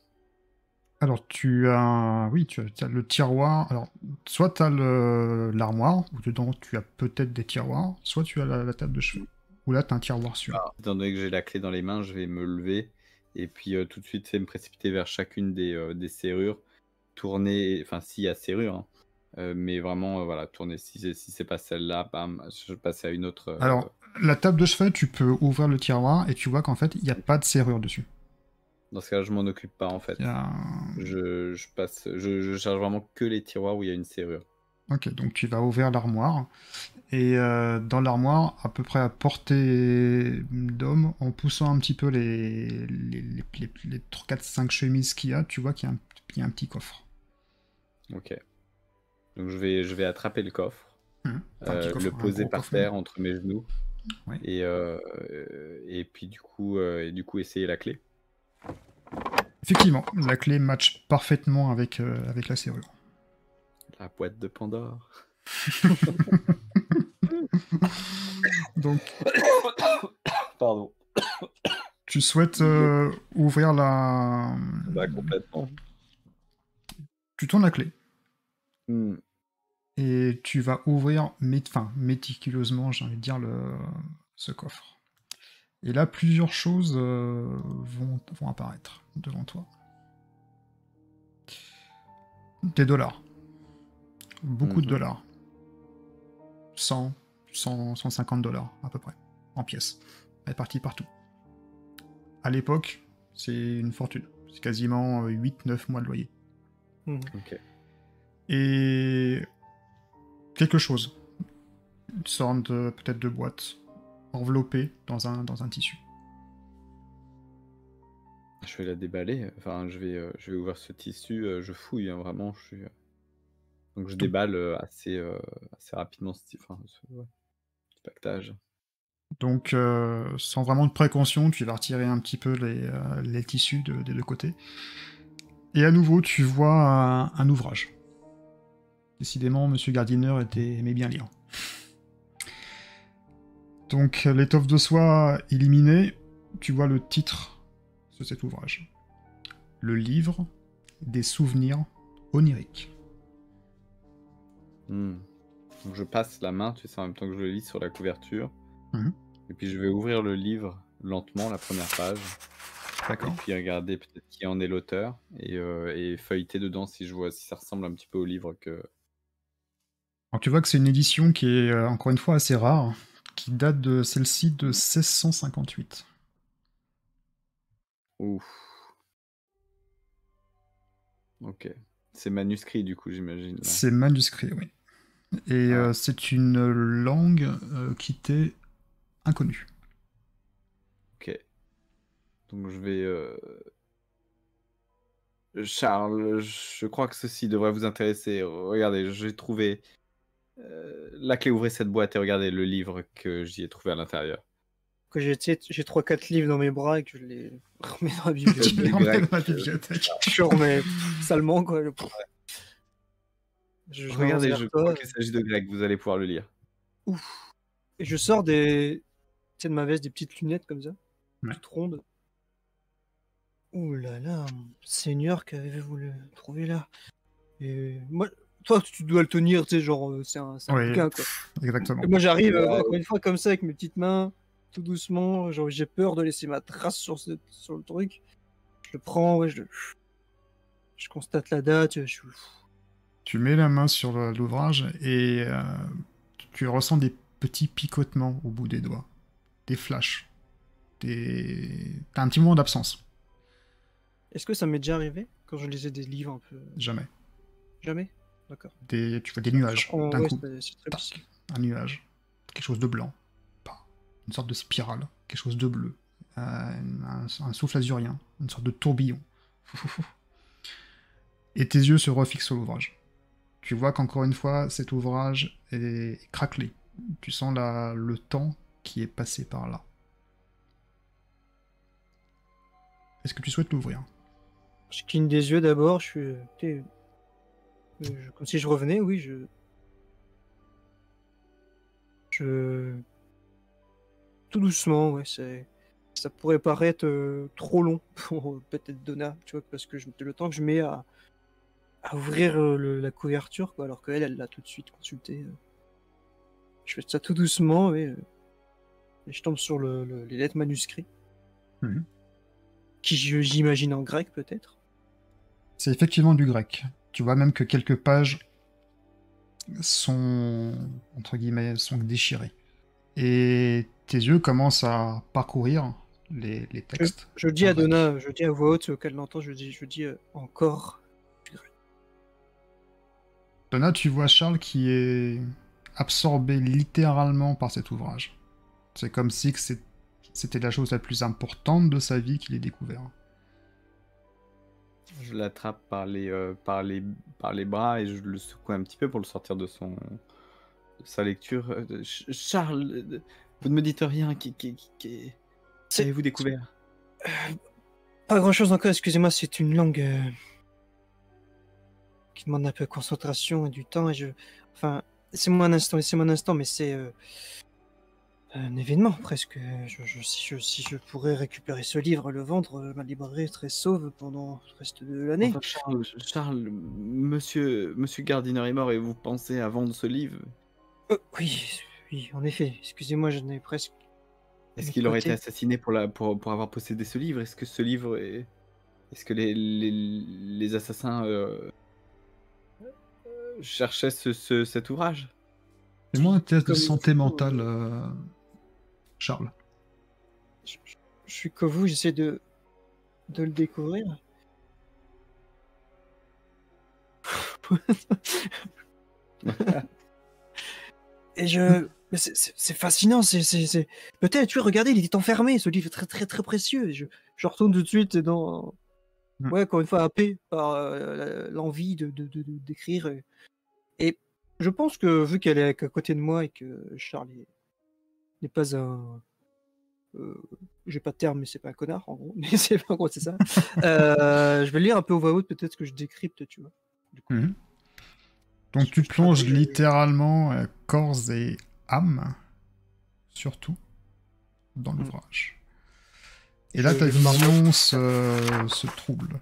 [SPEAKER 2] Alors, tu as, oui, tu as, tu as le tiroir. Alors, soit tu as l'armoire, où dedans tu as peut-être des tiroirs, soit tu as la, la table de chevet, où là tu as un tiroir sur.
[SPEAKER 1] Étant donné que j'ai la clé dans les mains, je vais me lever et puis euh, tout de suite, c'est me précipiter vers chacune des, euh, des serrures, tourner, enfin, s'il y a serrure, hein, euh, mais vraiment, euh, voilà, tourner. Si c'est si c'est pas celle-là, bam, je passe à une autre. euh,
[SPEAKER 2] Alors, la table de chevet, tu peux ouvrir le tiroir et tu vois qu'en fait, il n'y a pas de serrure dessus.
[SPEAKER 1] Dans ce cas-là, je m'en occupe pas en fait. Je, je passe, je, je charge vraiment que les tiroirs où il y a une serrure.
[SPEAKER 2] Ok, donc tu vas ouvrir l'armoire. Et euh, dans l'armoire, à peu près à portée d'homme, en poussant un petit peu les, les, les, les, les 4, 5 chemises qu'il y a, tu vois qu'il y, a un- il y a un petit coffre.
[SPEAKER 1] Ok. Donc je vais, je vais attraper le coffre,
[SPEAKER 2] enfin, petit
[SPEAKER 1] euh,
[SPEAKER 2] coffre,
[SPEAKER 1] le poser par
[SPEAKER 2] coffre,
[SPEAKER 1] terre entre mes genoux,
[SPEAKER 2] Ouais.
[SPEAKER 1] et, euh, et puis du coup, et du coup essayer la clé.
[SPEAKER 2] Effectivement, la clé match parfaitement avec, euh, avec la serrure.
[SPEAKER 1] La boîte de Pandore.
[SPEAKER 2] Donc,
[SPEAKER 1] Pardon.
[SPEAKER 2] tu souhaites euh, ouvrir la.
[SPEAKER 1] Bah complètement.
[SPEAKER 2] Tu tournes la clé
[SPEAKER 1] Hmm.
[SPEAKER 2] et tu vas ouvrir mét- enfin, méticuleusement, j'ai envie de dire, le... ce coffre. Et là, plusieurs choses euh, vont, vont apparaître devant toi. Des dollars. Beaucoup de
[SPEAKER 1] Mhm.
[SPEAKER 2] dollars. 100, 100, 150 dollars à peu près, en pièces, répartis partout. À l'époque, c'est une fortune. C'est quasiment 8-9 mois de loyer.
[SPEAKER 3] Mhm.
[SPEAKER 2] Et quelque chose. Une sorte de, peut-être de boîte enveloppée dans un, dans un tissu.
[SPEAKER 1] Je vais la déballer. Enfin, je vais, euh, je vais ouvrir ce tissu. euh, je fouille hein, vraiment. Je suis. euh, Donc je déballe assez, assez rapidement ce, enfin, ce ouais, ce pactage.
[SPEAKER 2] Donc, sans vraiment de précaution, tu vas retirer un petit peu les, les tissus de- des deux côtés. Et à nouveau, tu vois un, un ouvrage. Décidément, Monsieur Gardiner était, aimait bien lire. Donc, l'étoffe de soie éliminée, tu vois le titre de cet ouvrage. Le livre des souvenirs oniriques.
[SPEAKER 1] Hmm. Donc je passe la main, tu sais, en même temps que je le lis sur la couverture.
[SPEAKER 2] Mhm.
[SPEAKER 1] Et puis je vais ouvrir le livre lentement, la première page. Et
[SPEAKER 2] D'accord.
[SPEAKER 1] puis regarder peut-être qui en est l'auteur et, euh, et feuilleter dedans si je vois si ça ressemble un petit peu au livre que.
[SPEAKER 2] Alors tu vois que c'est une édition qui est euh, encore une fois assez rare, qui date de celle-ci de 1658.
[SPEAKER 1] Ouf. Ok. C'est manuscrit du coup, j'imagine.
[SPEAKER 2] C'est manuscrit, oui. Et
[SPEAKER 1] Ah.
[SPEAKER 2] euh, c'est une langue euh, qui t'est inconnue.
[SPEAKER 1] Ok. Donc je vais. euh, Charles, je crois que ceci devrait vous intéresser. Regardez, j'ai trouvé euh, la clé. Ouvrez cette boîte et regardez le livre que j'y ai trouvé à l'intérieur.
[SPEAKER 3] Que j'ai j'ai 3-4 livres dans mes bras et que je les remets dans la
[SPEAKER 2] Tu
[SPEAKER 3] bibliothèque.
[SPEAKER 2] les remets dans la
[SPEAKER 1] euh,
[SPEAKER 2] bibliothèque.
[SPEAKER 3] je remets salement quoi. Je, je, je
[SPEAKER 1] Regardez, je crois qu'il s'agit de grec. Vous allez pouvoir le lire.
[SPEAKER 3] Et je sors des. Tu sais, de ma veste des petites lunettes comme ça.
[SPEAKER 2] Ouais.
[SPEAKER 3] Toutes rondes. Ouh là là, mon Seigneur, qu'avez-vous le- trouvé là? Et moi, toi, tu dois le tenir, tu sais, genre, euh, c'est un, c'est un
[SPEAKER 2] Oui,
[SPEAKER 3] bouquin, quoi.
[SPEAKER 2] exactement.
[SPEAKER 3] Et moi, j'arrive, euh, encore une fois, comme ça, avec mes petites mains. tout doucement. Genre, j'ai peur de laisser ma trace sur, ce- sur le truc. Je le prends, ouais, je, le- je constate la date. Je...
[SPEAKER 2] Tu mets la main sur l'ouvrage et euh, tu ressens des petits picotements au bout des doigts. Des flashs. Des... T'as un petit moment d'absence.
[SPEAKER 3] Est-ce que ça m'est déjà arrivé? Quand je lisais des livres un peu
[SPEAKER 2] Jamais.
[SPEAKER 3] Jamais?
[SPEAKER 2] Des... Tu vois des nuages
[SPEAKER 3] prends-
[SPEAKER 2] d'un
[SPEAKER 3] ouais,
[SPEAKER 2] coup. Tac. un nuage, quelque chose de blanc, pas, une sorte de spirale, quelque chose de bleu, euh, un, un souffle azurien, une sorte de tourbillon. Et tes yeux se refixent sur l'ouvrage. Tu vois qu'encore une fois, cet ouvrage est craquelé. Tu sens la- le temps qui est passé par là. Est-ce que tu souhaites l'ouvrir?
[SPEAKER 3] Je cligne des yeux d'abord, je suis. Je- comme si je revenais, oui, je. Je. Tout doucement, ouais, c'est. Ça pourrait paraître euh, trop long pour euh, peut-être Donna, tu vois, parce que je... le temps que je mets à, à ouvrir euh, le- la couverture, quoi, alors qu'elle, elle l'a tout de suite consulté. Je fais ça tout doucement, euh, et je tombe sur le- le- les lettres manuscrites,
[SPEAKER 2] Mhm.
[SPEAKER 3] qui j'imagine en grec peut-être.
[SPEAKER 2] C'est effectivement du grec. Tu vois même que quelques pages sont, entre guillemets, sont déchirées. Et tes yeux commencent à parcourir les, les textes.
[SPEAKER 3] Je dis à. Donna, je dis à voix haute qu'elle l'entend, je dis, je dis euh, encore.
[SPEAKER 2] Donna, tu vois Charles qui est absorbé littéralement par cet ouvrage. C'est comme si c'était la chose la plus importante de sa vie qu'il ait découvert.
[SPEAKER 1] Je l'attrape par les, euh, par, les, par les bras et je le secoue un petit peu pour le sortir de, son, de sa lecture. Euh, Ch- Charles, euh, vous ne me dites rien. Qui, qui, qui- qu'avez-vous découvert?
[SPEAKER 3] Pas grand chose encore, excusez-moi, c'est une langue euh, qui demande un peu de concentration et du temps. Et je, enfin, c'est moi un instant, c'est mon instant, mais c'est un événement presque. Je, je- si, je, si je pourrais récupérer ce livre, le vendre, ma librairie serait sauve pendant le reste de l'année.
[SPEAKER 1] Enfin, Charles, Charles, monsieur, monsieur Gardiner est mort et vous pensez à vendre ce livre?
[SPEAKER 3] Euh, oui, oui, en effet. Excusez-moi, je n'ai presque.
[SPEAKER 1] Est-ce qu'il aurait été assassiné pour, la, pour, pour avoir possédé ce livre? Est-ce que ce livre est... Est-ce que les, les, les assassins euh, euh, cherchaient ce, ce- cet ouvrage?
[SPEAKER 2] Fais-moi un test de santé mentale, euh, Charles.
[SPEAKER 3] Je, je- je suis comme vous, j'essaie de, de le découvrir. Et je. mais c'est- fascinant, c'est. c'est- c'est- Peut-être, tu vois, regardez, il est enfermé, ce livre est très très très précieux. Je, je retourne tout de suite dans.
[SPEAKER 2] Hmm.
[SPEAKER 3] Ouais, encore une fois, happé par euh, l'envie de, de, de- de- d'écrire. Et, et je pense que, vu qu'elle est à côté de moi et que Charles est- n'est pas un. euh, j'ai pas de terme, mais c'est pas un connard, en gros. Mais c'est en gros, c'est ça. Euh, je vais lire un peu au voix haute, peut-être que je décrypte, tu vois.
[SPEAKER 2] Mhm. Donc tu plonges littéralement euh, corps et âme, surtout, dans
[SPEAKER 3] Mm.
[SPEAKER 2] l'ouvrage. Et là, ta vision se, se trouble.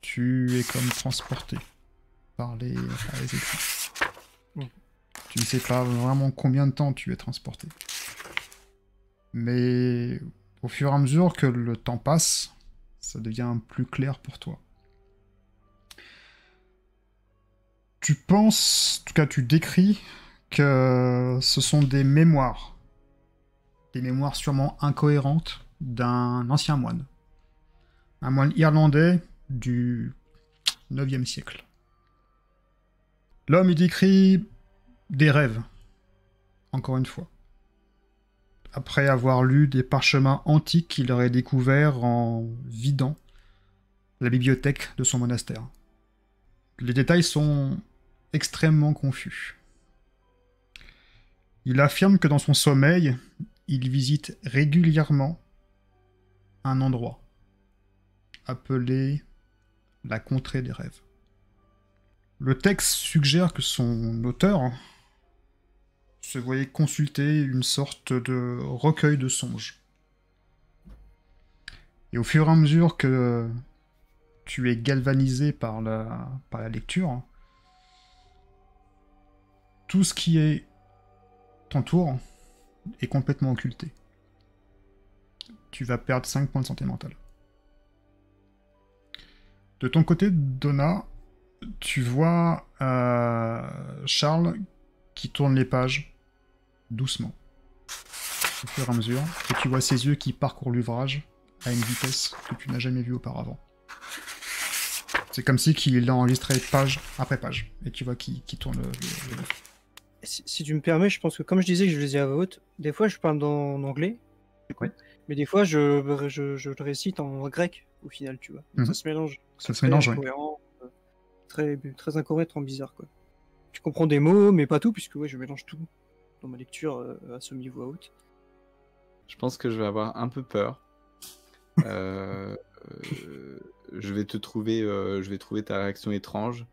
[SPEAKER 2] Tu es comme transporté par les, par les écrits. Tu ne sais pas vraiment combien de temps tu es transporté. Mais au fur et à mesure que le temps passe, ça devient plus clair pour toi. Tu penses, en tout cas tu décris, que ce sont des mémoires. Des mémoires sûrement incohérentes d'un ancien moine. Un moine irlandais du 9e siècle. L'homme y décrit des rêves, encore une fois. Après avoir lu des parchemins antiques qu'il aurait découverts en vidant la bibliothèque de son monastère. Les détails sont extrêmement confus. Il affirme que dans son sommeil, il visite régulièrement un endroit appelé la contrée des rêves. Le texte suggère que son auteur se voyait consulter une sorte de recueil de songes. Et au fur et à mesure que tu es galvanisé par la, par la lecture, tout ce qui est t'entoure est complètement occulté. tu vas perdre 5 points de santé mentale. De ton côté, Donna, tu vois euh, Charles qui tourne les pages doucement, au fur et à mesure, et tu vois ses yeux qui parcourent l'ouvrage à une vitesse que tu n'as jamais vue auparavant. C'est comme si qu'il enregistrait page après page, et tu vois qu'il tourne le, le- le-
[SPEAKER 3] Si, si tu me permets, je pense que comme je disais que je les ai à voix haute, des fois je parle dans, en anglais,
[SPEAKER 2] Ouais.
[SPEAKER 3] mais des fois je, je, je le récite en grec au final, tu vois.
[SPEAKER 2] Mhm.
[SPEAKER 3] Ça se mélange.
[SPEAKER 2] Ça se
[SPEAKER 3] Très
[SPEAKER 2] mélange, ouais.
[SPEAKER 3] incohérent, euh, Très, très incohérent, très bizarre, quoi. Tu comprends des mots, mais pas tout, puisque ouais, je mélange tout dans ma lecture euh, à semi-voix haute.
[SPEAKER 1] Je pense que je vais avoir un peu peur. Euh, euh, je vais te trouver, euh, je vais trouver ta réaction étrange.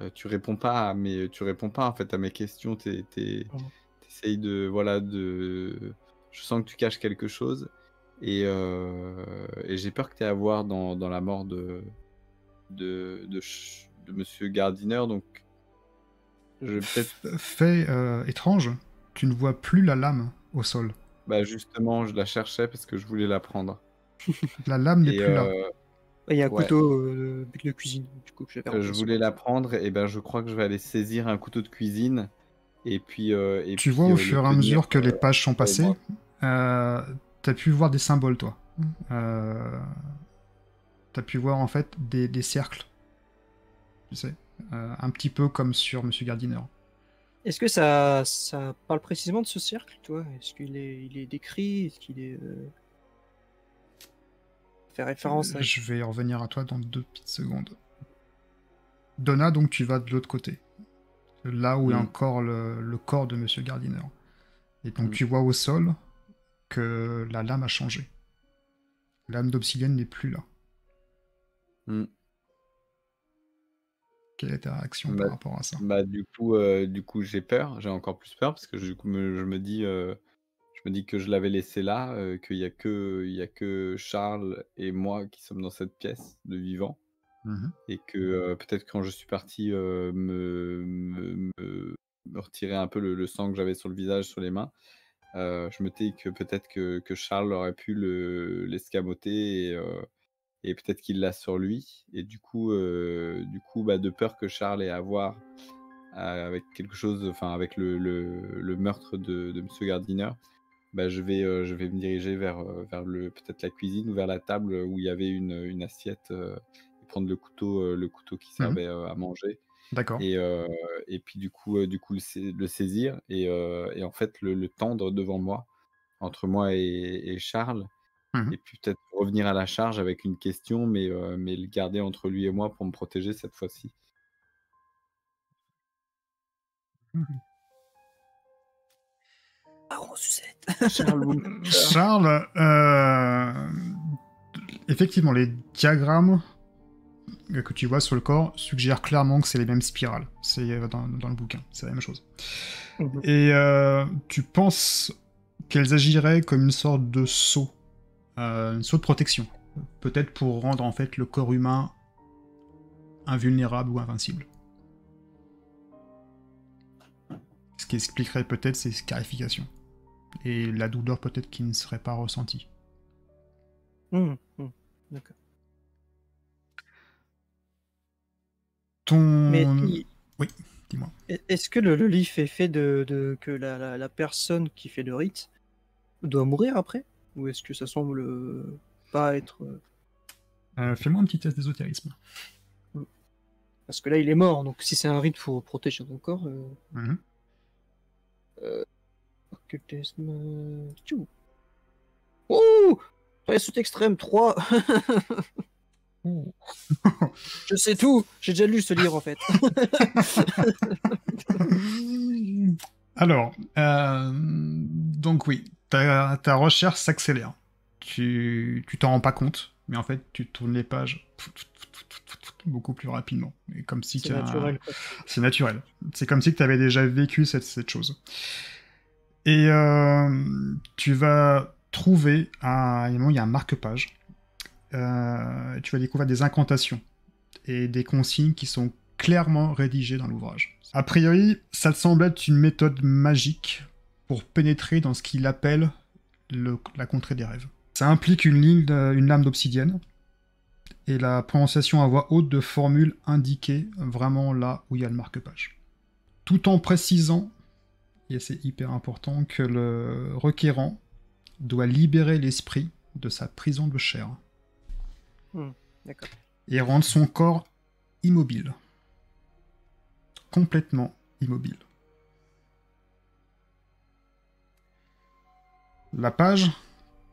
[SPEAKER 1] Euh, tu réponds pas à mes, tu réponds pas en fait à mes questions. T'es, t'es- t'essayes de, voilà, de. Je sens que tu caches quelque chose et, euh, et j'ai peur que tu aies à voir dans, dans la mort de de, de, Ch- de Monsieur Gardiner. Donc, je vais peut-être,
[SPEAKER 2] Fait euh, étrange, tu ne vois plus la lame au sol.
[SPEAKER 1] bah justement, je la cherchais parce que je voulais la prendre.
[SPEAKER 2] La lame n'est plus là.
[SPEAKER 3] Il
[SPEAKER 1] euh,
[SPEAKER 3] y a un
[SPEAKER 1] Ouais.
[SPEAKER 3] couteau euh, de cuisine, du coup, que j'avais
[SPEAKER 1] Euh, je voulais la prendre, et ben je crois que je vais aller saisir un couteau de cuisine. Et puis. euh, et
[SPEAKER 2] Tu
[SPEAKER 1] puis,
[SPEAKER 2] vois
[SPEAKER 1] euh,
[SPEAKER 2] au fur et à mesure que les
[SPEAKER 1] euh,
[SPEAKER 2] pages sont passées, euh, t'as pu voir des symboles, toi. Euh, t'as pu voir en fait des, des cercles. Tu sais, euh, un petit peu comme sur Monsieur Gardiner.
[SPEAKER 3] Est-ce que ça, ça parle précisément de ce cercle, toi? Est-ce qu'il est, il est décrit? Est-ce qu'il est. euh, fait référence à.
[SPEAKER 2] Je vais revenir à toi dans deux petites secondes. Donna, donc tu vas de l'autre côté. Là où est
[SPEAKER 1] Mm.
[SPEAKER 2] encore le, le corps de Monsieur Gardiner. Et donc
[SPEAKER 1] Mm.
[SPEAKER 2] tu vois au sol que la lame a changé. L'âme d'obsidienne n'est plus là.
[SPEAKER 1] Hmm.
[SPEAKER 2] Quelle est ta réaction
[SPEAKER 1] Bah,
[SPEAKER 2] par rapport à ça?
[SPEAKER 1] Bah, du coup, euh, du coup j'ai peur, j'ai encore plus peur parce que du coup, me- je me dis, euh, je me dis que je l'avais laissé là, euh, qu'il y a que, il y a que Charles et moi qui sommes dans cette pièce de vivant,
[SPEAKER 2] Mhm.
[SPEAKER 1] et que peut-être quand je suis parti me, me, me- me retirer un peu le, le sang que j'avais sur le visage, sur les mains, je me dis que peut-être que, que Charles aurait pu le l'escamoter et, et peut-être qu'il l'a sur lui. Et du coup, euh, du coup, bah, de peur que Charles ait à voir euh, avec quelque chose, enfin avec le, le, le meurtre de, de Monsieur Gardiner, bah, je vais, euh, je vais me diriger vers, vers le peut-être la cuisine ou vers la table où il y avait une, une assiette et prendre le couteau, le couteau qui servait euh, à manger.
[SPEAKER 2] D'accord.
[SPEAKER 1] Et, et puis du coup, du coup le, sa- le saisir et, et en fait le, le tendre devant moi, entre moi et, et Charles.
[SPEAKER 2] Mhm.
[SPEAKER 1] Et puis peut-être revenir à la charge avec une question, mais, euh, mais le garder entre lui et moi pour me protéger cette fois-ci.
[SPEAKER 3] Baron Suzette
[SPEAKER 1] Charles
[SPEAKER 2] euh, effectivement, les diagrammes que tu vois sur le corps suggèrent clairement que c'est les mêmes spirales. C'est euh, dans, dans le bouquin, c'est la même chose.
[SPEAKER 3] Mhm.
[SPEAKER 2] Et euh, tu penses qu'elles agiraient comme une sorte de sceau, euh, une sceau de protection, peut-être pour rendre en fait le corps humain invulnérable ou invincible. Ce qui expliquerait peut-être ces scarifications et la douleur peut-être qui ne serait pas ressentie.
[SPEAKER 3] Hum, hum, D'accord.
[SPEAKER 2] Ton...
[SPEAKER 3] Mais il-
[SPEAKER 2] dis-moi.
[SPEAKER 3] est- est-ce que le, le livre est fait de, de- que la, la- la personne qui fait le rite doit mourir après? Ou est-ce que ça semble euh, pas être. euh,
[SPEAKER 2] Euh, Fais-moi un petit test d'ésotérisme.
[SPEAKER 3] Parce que là, il est mort, donc si c'est un rite pour protéger ton corps. euh,
[SPEAKER 2] Mhm.
[SPEAKER 3] Occultisme. euh, tchou. Oh Réussite extrême 3 Je sais tout J'ai déjà lu ce livre en fait.
[SPEAKER 2] Alors, euh, donc oui, ta, ta recherche s'accélère. Tu tu t'en rends pas compte, mais en fait, tu tournes les pages beaucoup plus rapidement. Et comme si
[SPEAKER 3] C'est naturel.
[SPEAKER 2] C'est naturel. C'est comme si tu avais déjà vécu cette, cette chose. Et euh, tu vas trouver, un il y a un marque-page. Euh, tu vas découvrir des incantations et des consignes qui sont clairement rédigées dans l'ouvrage. A priori, ça te semble être une méthode magique pour pénétrer dans ce qu'il appelle le- la contrée des rêves. Ça implique une, ligne une lame d'obsidienne et la prononciation à voix haute de formules indiquées vraiment là où il y a le marque-page. Tout en précisant, et c'est hyper important, que le requérant doit libérer l'esprit de sa prison de chair
[SPEAKER 3] D'accord.
[SPEAKER 2] et rendre son corps immobile. Complètement immobile. La page,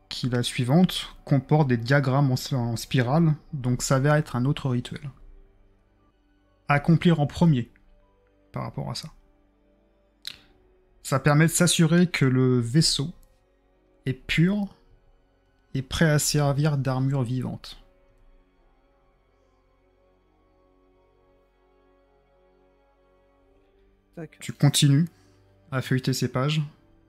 [SPEAKER 2] qui est la suivante, comporte des diagrammes en, en spirale, donc s'avère être un autre rituel. Accomplir en premier par rapport à ça. Ça permet de s'assurer que le vaisseau est pur et prêt à servir d'armure vivante. Tu continues à feuilleter ces pages.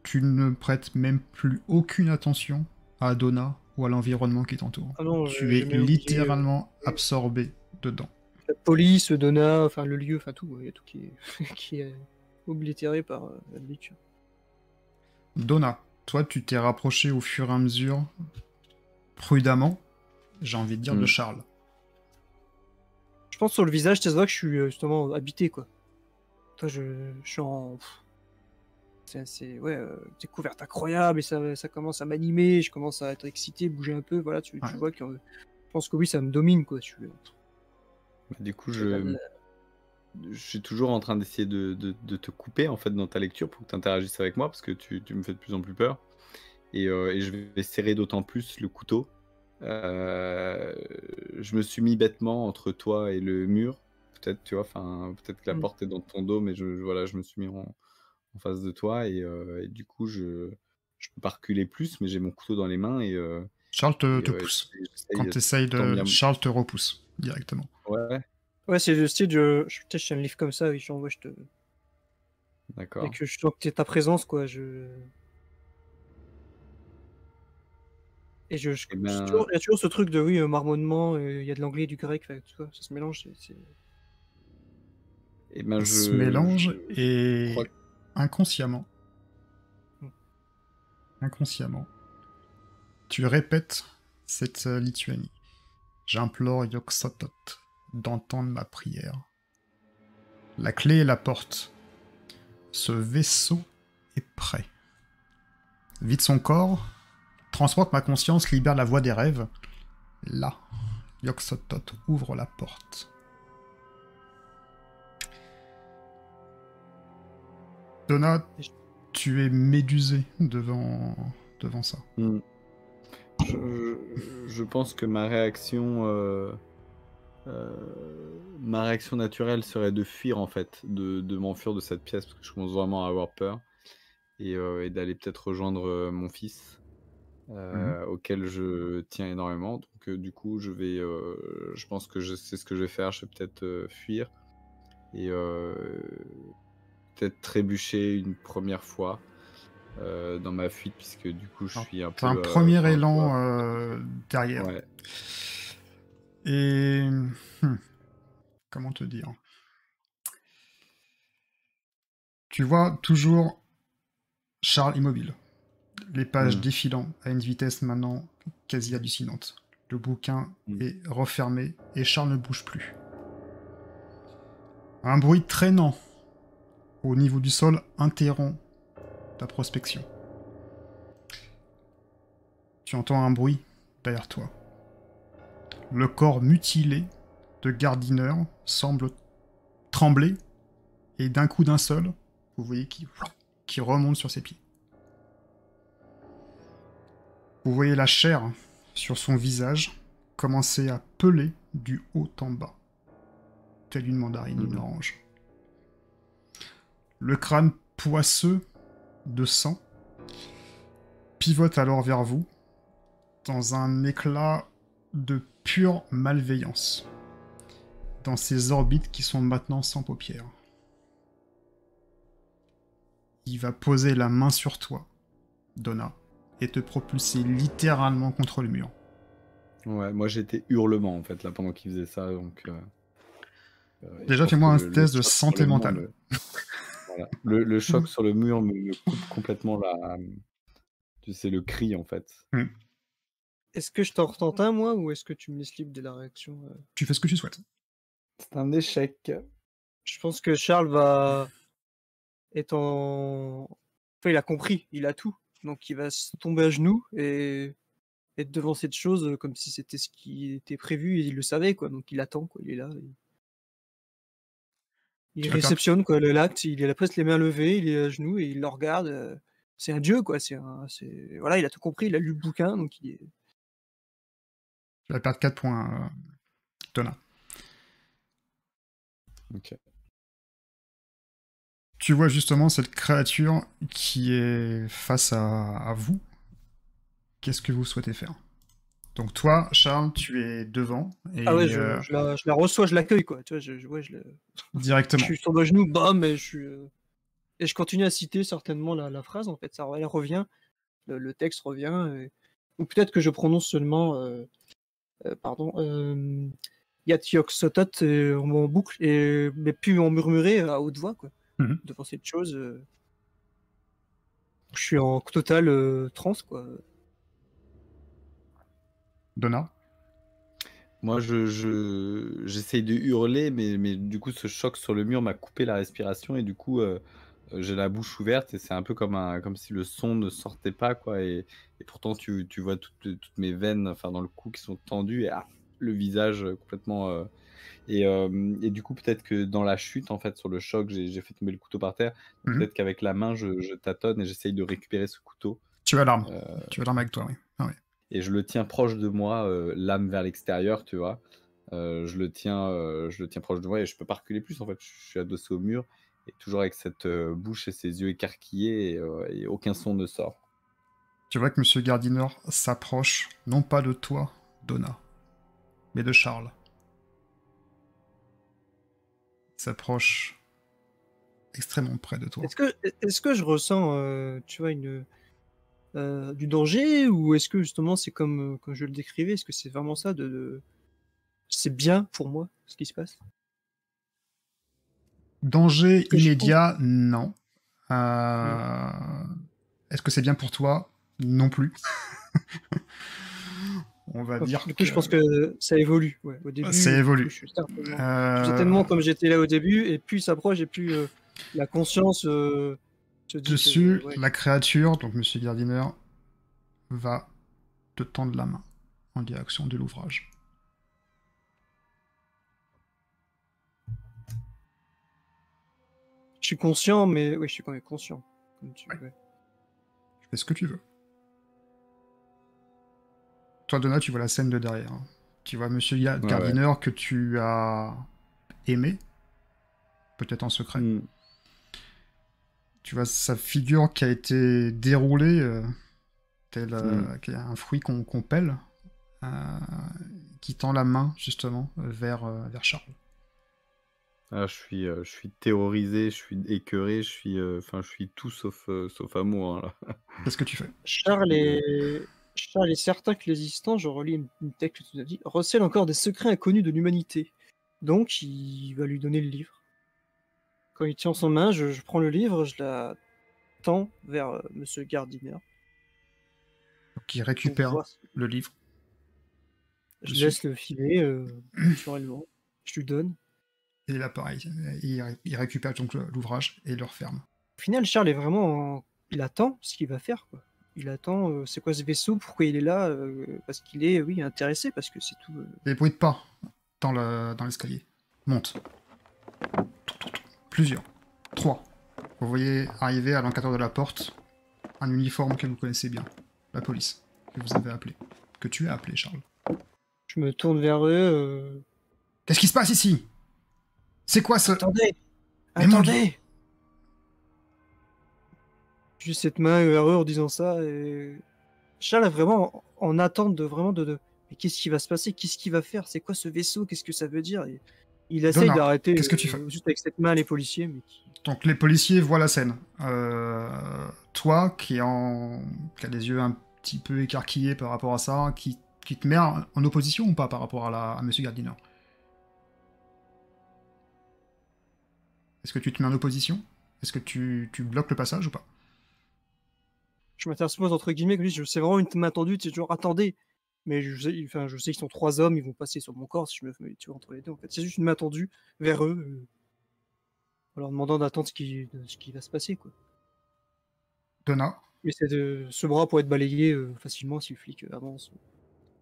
[SPEAKER 2] Tu ne prêtes même plus aucune attention à Donna ou à l'environnement qui t'entoure.
[SPEAKER 3] Ah
[SPEAKER 2] tu
[SPEAKER 3] j'ai
[SPEAKER 2] es
[SPEAKER 3] oublié,
[SPEAKER 2] littéralement absorbé dedans.
[SPEAKER 3] euh, La police, Donna, enfin le lieu, enfin tout. Il y a tout qui est, qui est oblitéré par euh, la bitch.
[SPEAKER 2] Donna, toi, tu t'es rapproché au fur et à mesure, prudemment, j'ai envie de dire, de
[SPEAKER 1] Mm.
[SPEAKER 2] Charles.
[SPEAKER 3] Je pense sur le visage, ça se voit que je suis euh, justement habité quoi. Toi, je, je suis en. pff, C'est, ouais, euh, découverte incroyable et ça, ça commence à m'animer. Je commence à être excité, bouger un peu. Voilà, tu, vois que. euh, je pense que oui, ça me domine quoi.
[SPEAKER 1] Bah, du coup, je, je suis toujours en train d'essayer de, de- de te couper en fait dans ta lecture pour que tu interagisses avec moi parce que tu, tu me fais de plus en plus peur. Et, euh, et je vais serrer d'autant plus le couteau. Euh, je me suis mis bêtement entre toi et le mur. Peut-être, tu vois, enfin, peut-être que la
[SPEAKER 3] Mm.
[SPEAKER 1] porte est dans ton dos, mais je, voilà, je me suis mis en, en face de toi et, euh, et du coup, je, je peux pas reculer plus, mais j'ai mon couteau dans les mains et, euh,
[SPEAKER 2] Charles te,
[SPEAKER 1] et,
[SPEAKER 2] te
[SPEAKER 1] euh,
[SPEAKER 2] pousse. Quand tu essayes de. Charles te repousse directement.
[SPEAKER 1] Ouais,
[SPEAKER 3] Ouais, c'est le style, je, je, je tiens le livre comme ça, et je t'envoie, je te.
[SPEAKER 1] d'accord.
[SPEAKER 3] Et que je sens que t'es ta présence, quoi. Je. Et je, je-
[SPEAKER 1] Eh ben-
[SPEAKER 3] toujours- il y a toujours ce truc de oui, euh, marmonnement, il y a de l'anglais et du grec, fait, tu vois, ça se mélange. c'est- c'est-
[SPEAKER 1] Et ben, je,
[SPEAKER 2] se mélange
[SPEAKER 1] je-
[SPEAKER 2] et inconsciemment, inconsciemment, tu répètes cette euh, Lituanie. J'implore Yogg-Sothoth d'entendre ma prière. La clé est la porte. Ce vaisseau est prêt. Vide son corps, transporte ma conscience, libère la voie des rêves. Là, Yogg-Sothoth ouvre la porte. Donna, tu es médusé devant, devant ça.
[SPEAKER 1] Hmm. Je, je- je pense que ma réaction, euh, euh, ma réaction naturelle serait de fuir en fait, de, de m'enfuir de cette pièce parce que je commence vraiment à avoir peur et, euh, et d'aller peut-être rejoindre mon fils euh, auquel je tiens énormément. Donc euh, du coup, je vais, euh, je pense que je sais ce que je vais faire. Je vais peut-être euh, fuir et euh, peut-être trébucher une première fois. euh, dans ma fuite puisque du coup je suis un peu
[SPEAKER 2] un
[SPEAKER 1] euh,
[SPEAKER 2] premier élan euh, derrière.
[SPEAKER 1] Ouais.
[SPEAKER 2] Et... hmm, comment te dire? Tu vois toujours Charles immobile. Les pages
[SPEAKER 1] Mm.
[SPEAKER 2] défilant à une vitesse maintenant quasi hallucinante. Le bouquin
[SPEAKER 1] Mm.
[SPEAKER 2] est refermé et Charles ne bouge plus. Un bruit traînant au niveau du sol interrompt ta prospection. Tu entends un bruit derrière toi. Le corps mutilé de Gardiner semble trembler et d'un coup d'un seul, vous voyez qu'il qui remonte sur ses pieds. Vous voyez la chair sur son visage commencer à peler du haut en bas, telle une mandarine, une
[SPEAKER 1] Mhm.
[SPEAKER 2] orange. Le crâne poisseux de sang pivote alors vers vous dans un éclat de pure malveillance, dans ces orbites qui sont maintenant sans paupières. Il va poser la main sur toi, Donna, et te propulser littéralement contre le mur.
[SPEAKER 1] Ouais, moi j'étais hurlement en fait là pendant qu'il faisait ça donc. euh, euh,
[SPEAKER 2] Déjà, fais-moi un test de santé
[SPEAKER 1] sur le Le, le choc sur le mur me, me coupe complètement la. Tu sais, le cri en fait.
[SPEAKER 2] Mm.
[SPEAKER 3] Est-ce que je t'en retente un, moi, ou est-ce que tu me laisses libre de la réaction euh?
[SPEAKER 2] Tu fais ce que tu souhaites.
[SPEAKER 1] C'est un échec.
[SPEAKER 3] Je pense que Charles va être en. Enfin, il a compris, il a tout. Donc, il va se tomber à genoux et être devant cette chose euh, comme si c'était ce qui était prévu et il le savait, quoi. Donc, il attend, quoi. Il est là. Il, il réceptionne, quoi, le- l'acte. Il a presque les mains levées, il est à genoux et il le regarde. euh, C'est un dieu, quoi. C'est Voilà, il a tout compris, il a lu le bouquin, donc il est.
[SPEAKER 2] Tu vas perdre 4 points, euh, Donna.
[SPEAKER 1] Ok.
[SPEAKER 2] Tu vois justement cette créature qui est face à, à vous. Qu'est-ce que vous souhaitez faire? Donc toi, Charles, tu es devant et
[SPEAKER 3] Ah ouais, je,
[SPEAKER 2] euh,
[SPEAKER 3] je la, je la reçois, je l'accueille, quoi. Tu vois, je, je- ouais, je, la- je
[SPEAKER 2] directement.
[SPEAKER 3] suis sur le genou, bam, et je suis. euh, Et je continue à citer certainement la, la phrase, en fait. Ça, elle revient, le, le texte revient. et- Ou peut-être que je prononce seulement. euh, euh, pardon. Euh... Yatiok Sotot en boucle, et... mais puis en murmurer à haute voix, quoi.
[SPEAKER 2] Mhm.
[SPEAKER 3] Devant cette chose. Je suis en totale euh, transe, quoi.
[SPEAKER 2] Donna
[SPEAKER 1] Moi, je, je- j'essaye de hurler, mais, mais du coup, ce choc sur le mur m'a coupé la respiration et du coup, euh, j'ai la bouche ouverte et c'est un peu comme, un, comme si le son ne sortait pas, quoi. Et, et pourtant, tu, tu vois toutes, toutes mes veines, enfin, dans le cou qui sont tendues et ah, le visage euh, complètement. euh, et, euh, et du coup, peut-être que dans la chute, en fait, sur le choc, j'ai, fait tomber le couteau par terre.
[SPEAKER 2] Mhm.
[SPEAKER 1] Peut-être qu'avec la main, je, je tâtonne et j'essaye de récupérer ce couteau.
[SPEAKER 2] Tu as l'arme. Tu as l'arme avec toi, oui.
[SPEAKER 1] Et je le tiens proche de moi, euh, l'âme vers l'extérieur, tu vois. Euh, je le tiens, euh, je le tiens proche de moi et je peux pas reculer plus en fait. Je suis adossé au mur et toujours avec cette euh, bouche et ses yeux écarquillés et, euh, et aucun son ne sort.
[SPEAKER 2] Tu vois que Monsieur Gardiner s'approche, non pas de toi, Donna, mais de Charles. Il s'approche extrêmement près de toi.
[SPEAKER 3] Est-ce que, est-ce que je ressens, euh, tu vois, une, euh, du danger ou est-ce que justement c'est comme, euh, comme je le décrivais Est-ce que c'est vraiment ça de, de- C'est bien pour moi ce qui se passe?
[SPEAKER 2] Danger immédiat, non. Euh, Est-ce que c'est bien pour toi? Non plus. On va dire
[SPEAKER 3] Du coup, je pense que ça évolue. Ouais. Au début,
[SPEAKER 2] Ça évolue.
[SPEAKER 3] Je suis tellement comme j'étais là au début, et plus il s'approche, et plus euh, la conscience euh, que-
[SPEAKER 2] Dessus,
[SPEAKER 3] ouais.
[SPEAKER 2] la créature, donc Monsieur Gardiner, va te tendre la main en direction de l'ouvrage.
[SPEAKER 3] Je suis conscient, mais oui, je suis quand même conscient. Comme tu-
[SPEAKER 2] Ouais.
[SPEAKER 3] ouais.
[SPEAKER 2] Tu fais ce que tu veux. Toi, Donna, tu vois la scène de derrière. hein. Tu vois Monsieur
[SPEAKER 1] Ouais,
[SPEAKER 2] Gardiner que tu as aimé, peut-être en secret.
[SPEAKER 1] Hmm.
[SPEAKER 2] Tu vois sa figure qui a été déroulée, euh, tel euh,
[SPEAKER 1] Mm.
[SPEAKER 2] qui est un fruit qu'on pèle, euh, qui tend la main justement vers, euh, vers Charles.
[SPEAKER 1] Ah, je suis, euh, je suis terrorisé, je suis écœuré, je suis, euh, enfin, je suis tout sauf, euh, sauf amour. hein.
[SPEAKER 2] Qu'est-ce que tu fais?
[SPEAKER 3] Charles est... Charles est certain que l'existant, je relis une, une texte que tu nous as dit, recèle encore des secrets inconnus de l'humanité. Donc, il va lui donner le livre. Quand il tient en son main, je, je prends le livre, je la tends vers euh, Monsieur Gardiner.
[SPEAKER 2] Donc, il
[SPEAKER 3] pour
[SPEAKER 2] récupère le livre.
[SPEAKER 3] Je laisse le filer euh, naturellement. Je lui donne.
[SPEAKER 2] Et là, pareil, il, ré- il récupère donc l'ouvrage et le referme.
[SPEAKER 3] Au final, Charles est vraiment. en- Il attend ce qu'il va faire. Quoi. Il attend euh, c'est quoi ce vaisseau, pourquoi il est là, parce qu'il est, oui, intéressé, parce que c'est tout.
[SPEAKER 2] Des bruits de pas dans le- dans l'escalier. Monte. Plusieurs. Trois. Vous voyez arriver à l'encadreur de la porte un uniforme que vous connaissez bien. La police. Que vous avez appelé. Que tu as appelé, Charles.
[SPEAKER 3] Je me tourne vers eux. euh,
[SPEAKER 2] Qu'est-ce qui se passe ici? C'est quoi ce...
[SPEAKER 3] Attendez
[SPEAKER 2] Mais mon
[SPEAKER 3] Attendez Juste cette main vers eux en disant ça. Et... Charles est vraiment en, en attente de vraiment de. de- Mais qu'est-ce qui va se passer? Qu'est-ce qu'il va faire? C'est quoi ce vaisseau? Qu'est-ce que ça veut dire? Et Il essaye d'arrêter.
[SPEAKER 2] qu'est-ce que tu
[SPEAKER 3] euh,
[SPEAKER 2] fais
[SPEAKER 3] Juste avec cette main les policiers. Mais
[SPEAKER 2] Donc les policiers voient la scène. Euh, toi, qui, en... qui a les yeux un petit peu écarquillés par rapport à ça, qui, qui te met en, opposition ou pas par rapport à, la... à Monsieur Gardiner? Est-ce que tu te mets en opposition? Est-ce que tu, tu bloques le passage ou pas?
[SPEAKER 3] Je m'interpose entre guillemets, dis, c'est vraiment une main tendue, c'est genre attendez. Mais je sais, enfin, je sais qu'ils sont trois hommes, ils vont passer sur mon corps si je me mets tu vois, entre les deux. En fait, c'est juste une main tendue vers eux, euh, en leur demandant d'attendre ce qui, ce qui va se passer. Quoi.
[SPEAKER 2] Donna,
[SPEAKER 3] Mais c'est de, ce bras pour être balayé euh, facilement si le flic euh, avance.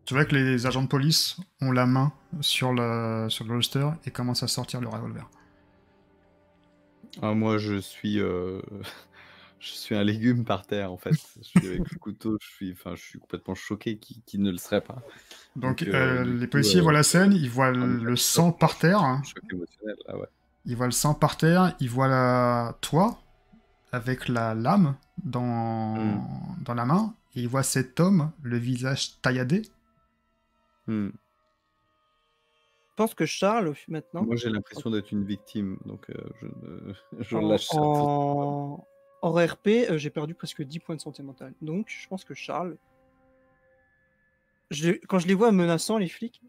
[SPEAKER 2] tu vois que les agents de police ont la main sur le, sur le holster et commencent à sortir le revolver.
[SPEAKER 1] Ah, moi, je suis, euh, je suis un légume par terre, en fait. Je suis avec le couteau, je suis, enfin, je suis complètement choqué qui, qui ne le serait pas.
[SPEAKER 2] Donc,
[SPEAKER 1] Donc, euh,
[SPEAKER 2] euh, les
[SPEAKER 1] coup,
[SPEAKER 2] policiers
[SPEAKER 1] euh,
[SPEAKER 2] voient la scène, ils voient
[SPEAKER 1] un
[SPEAKER 2] le, sang par terre, hein.
[SPEAKER 1] Choc émotionnel, ah ouais.
[SPEAKER 2] ils voient le sang par terre, ils voient la... toi avec la lame dans,
[SPEAKER 1] Mm.
[SPEAKER 2] dans la main, et ils voient cet homme, le visage tailladé.
[SPEAKER 1] Hmm.
[SPEAKER 3] Je pense que Charles, maintenant,
[SPEAKER 1] Moi, j'ai l'impression d'être une victime, donc euh, je, ne- je
[SPEAKER 3] en,
[SPEAKER 1] lâche ça.
[SPEAKER 3] en, en RP, euh, j'ai perdu presque 10 points de santé mentale. Donc, je pense que Charles, quand je les vois menaçants, les flics,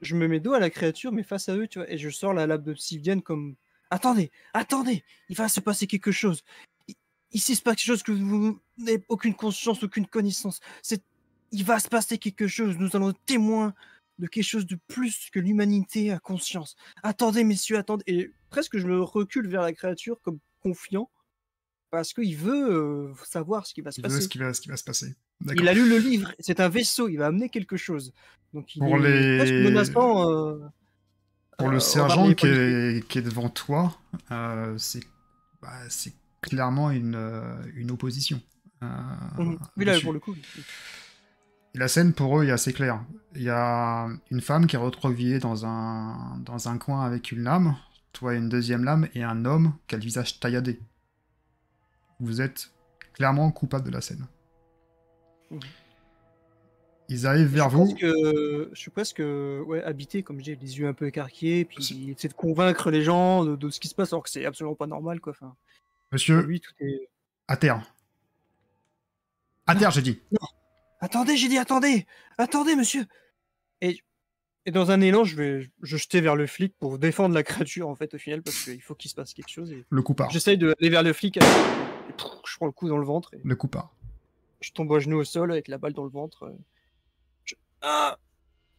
[SPEAKER 3] je me mets dos à la créature, mais face à eux, tu vois, et je sors la lame d'obsidienne comme Attendez, attendez, il va se passer quelque chose. Il, il se passe quelque chose que vous n'avez aucune conscience, aucune connaissance. C'est, il va se passer quelque chose. Nous allons être témoins de quelque chose de plus que l'humanité a conscience. Attendez, messieurs, attendez. Et presque, je me recule vers la créature comme confiant, parce qu'il veut euh, savoir ce qui va se
[SPEAKER 2] Il veut
[SPEAKER 3] passer.
[SPEAKER 2] ce qui va, ce qui va se passer.
[SPEAKER 3] Il a lu le livre, c'est un vaisseau, il va amener quelque chose. Donc il
[SPEAKER 2] Pour
[SPEAKER 3] est
[SPEAKER 2] les-
[SPEAKER 3] presque menaçant. euh,
[SPEAKER 2] Pour
[SPEAKER 3] euh,
[SPEAKER 2] le
[SPEAKER 3] envers
[SPEAKER 2] sergent qui est, qui est devant toi, euh, c'est bah, c'est clairement une, euh, une opposition. Euh,
[SPEAKER 3] Mhm. Oui, là, pour le coup.
[SPEAKER 2] Et la scène pour eux est assez claire. Il y a une femme qui est recroquevillée dans un, dans un coin avec une lame, toi une deuxième lame, et un homme qui a le visage tailladé. Vous êtes clairement coupable de la scène.
[SPEAKER 3] Mhm.
[SPEAKER 2] Ils arrivent vers
[SPEAKER 3] je,
[SPEAKER 2] vous.
[SPEAKER 3] que, je suis presque ouais, habité, comme je dis, les yeux un peu écarquillés, puis
[SPEAKER 2] C'est-
[SPEAKER 3] il essaie de convaincre les gens de, de ce qui se passe, alors que c'est absolument pas normal. Quoi. Enfin,
[SPEAKER 2] Monsieur,
[SPEAKER 3] lui, tout est...
[SPEAKER 2] à terre. À terre, j'ai dit.
[SPEAKER 3] Attendez, j'ai dit attendez Attendez, monsieur et, et dans un élan, je vais je jeter vers le flic pour défendre la créature, en fait, au final, parce qu'il faut qu'il se passe quelque chose. Et...
[SPEAKER 2] Le coup part.
[SPEAKER 3] J'essaye d'aller vers le flic, avec- je prends le coup dans le ventre, et
[SPEAKER 2] Le coup part.
[SPEAKER 3] je tombe à genoux au sol avec la balle dans le ventre. euh. Je- Ah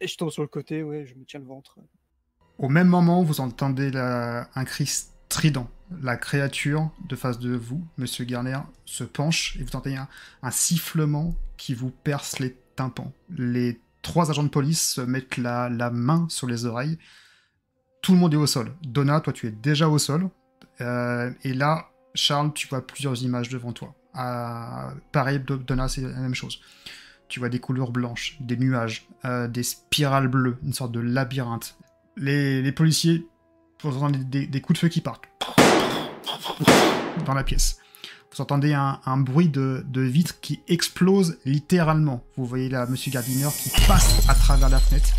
[SPEAKER 3] et je tombe sur le côté, ouais, je me tiens le ventre.
[SPEAKER 2] Au même moment, vous entendez la- un cri strident. La créature de face de vous, Monsieur Garner, se penche et vous entendez un, un sifflement qui vous perce les tympans. Les trois agents de police se mettent la, la main sur les oreilles. Tout le monde est au sol. Donna, toi, tu es déjà au sol. Euh, et là, Charles, tu vois plusieurs images devant toi. Pareil, Do- Donna, c'est la même chose. Tu vois des couleurs blanches, des nuages, euh, des spirales bleues, une sorte de labyrinthe. Les, policiers, vous entendez des, coups de feu qui partent dans la pièce. Vous entendez un, un bruit de, de vitre qui explose littéralement. Vous voyez là Monsieur Gardiner qui passe à travers la fenêtre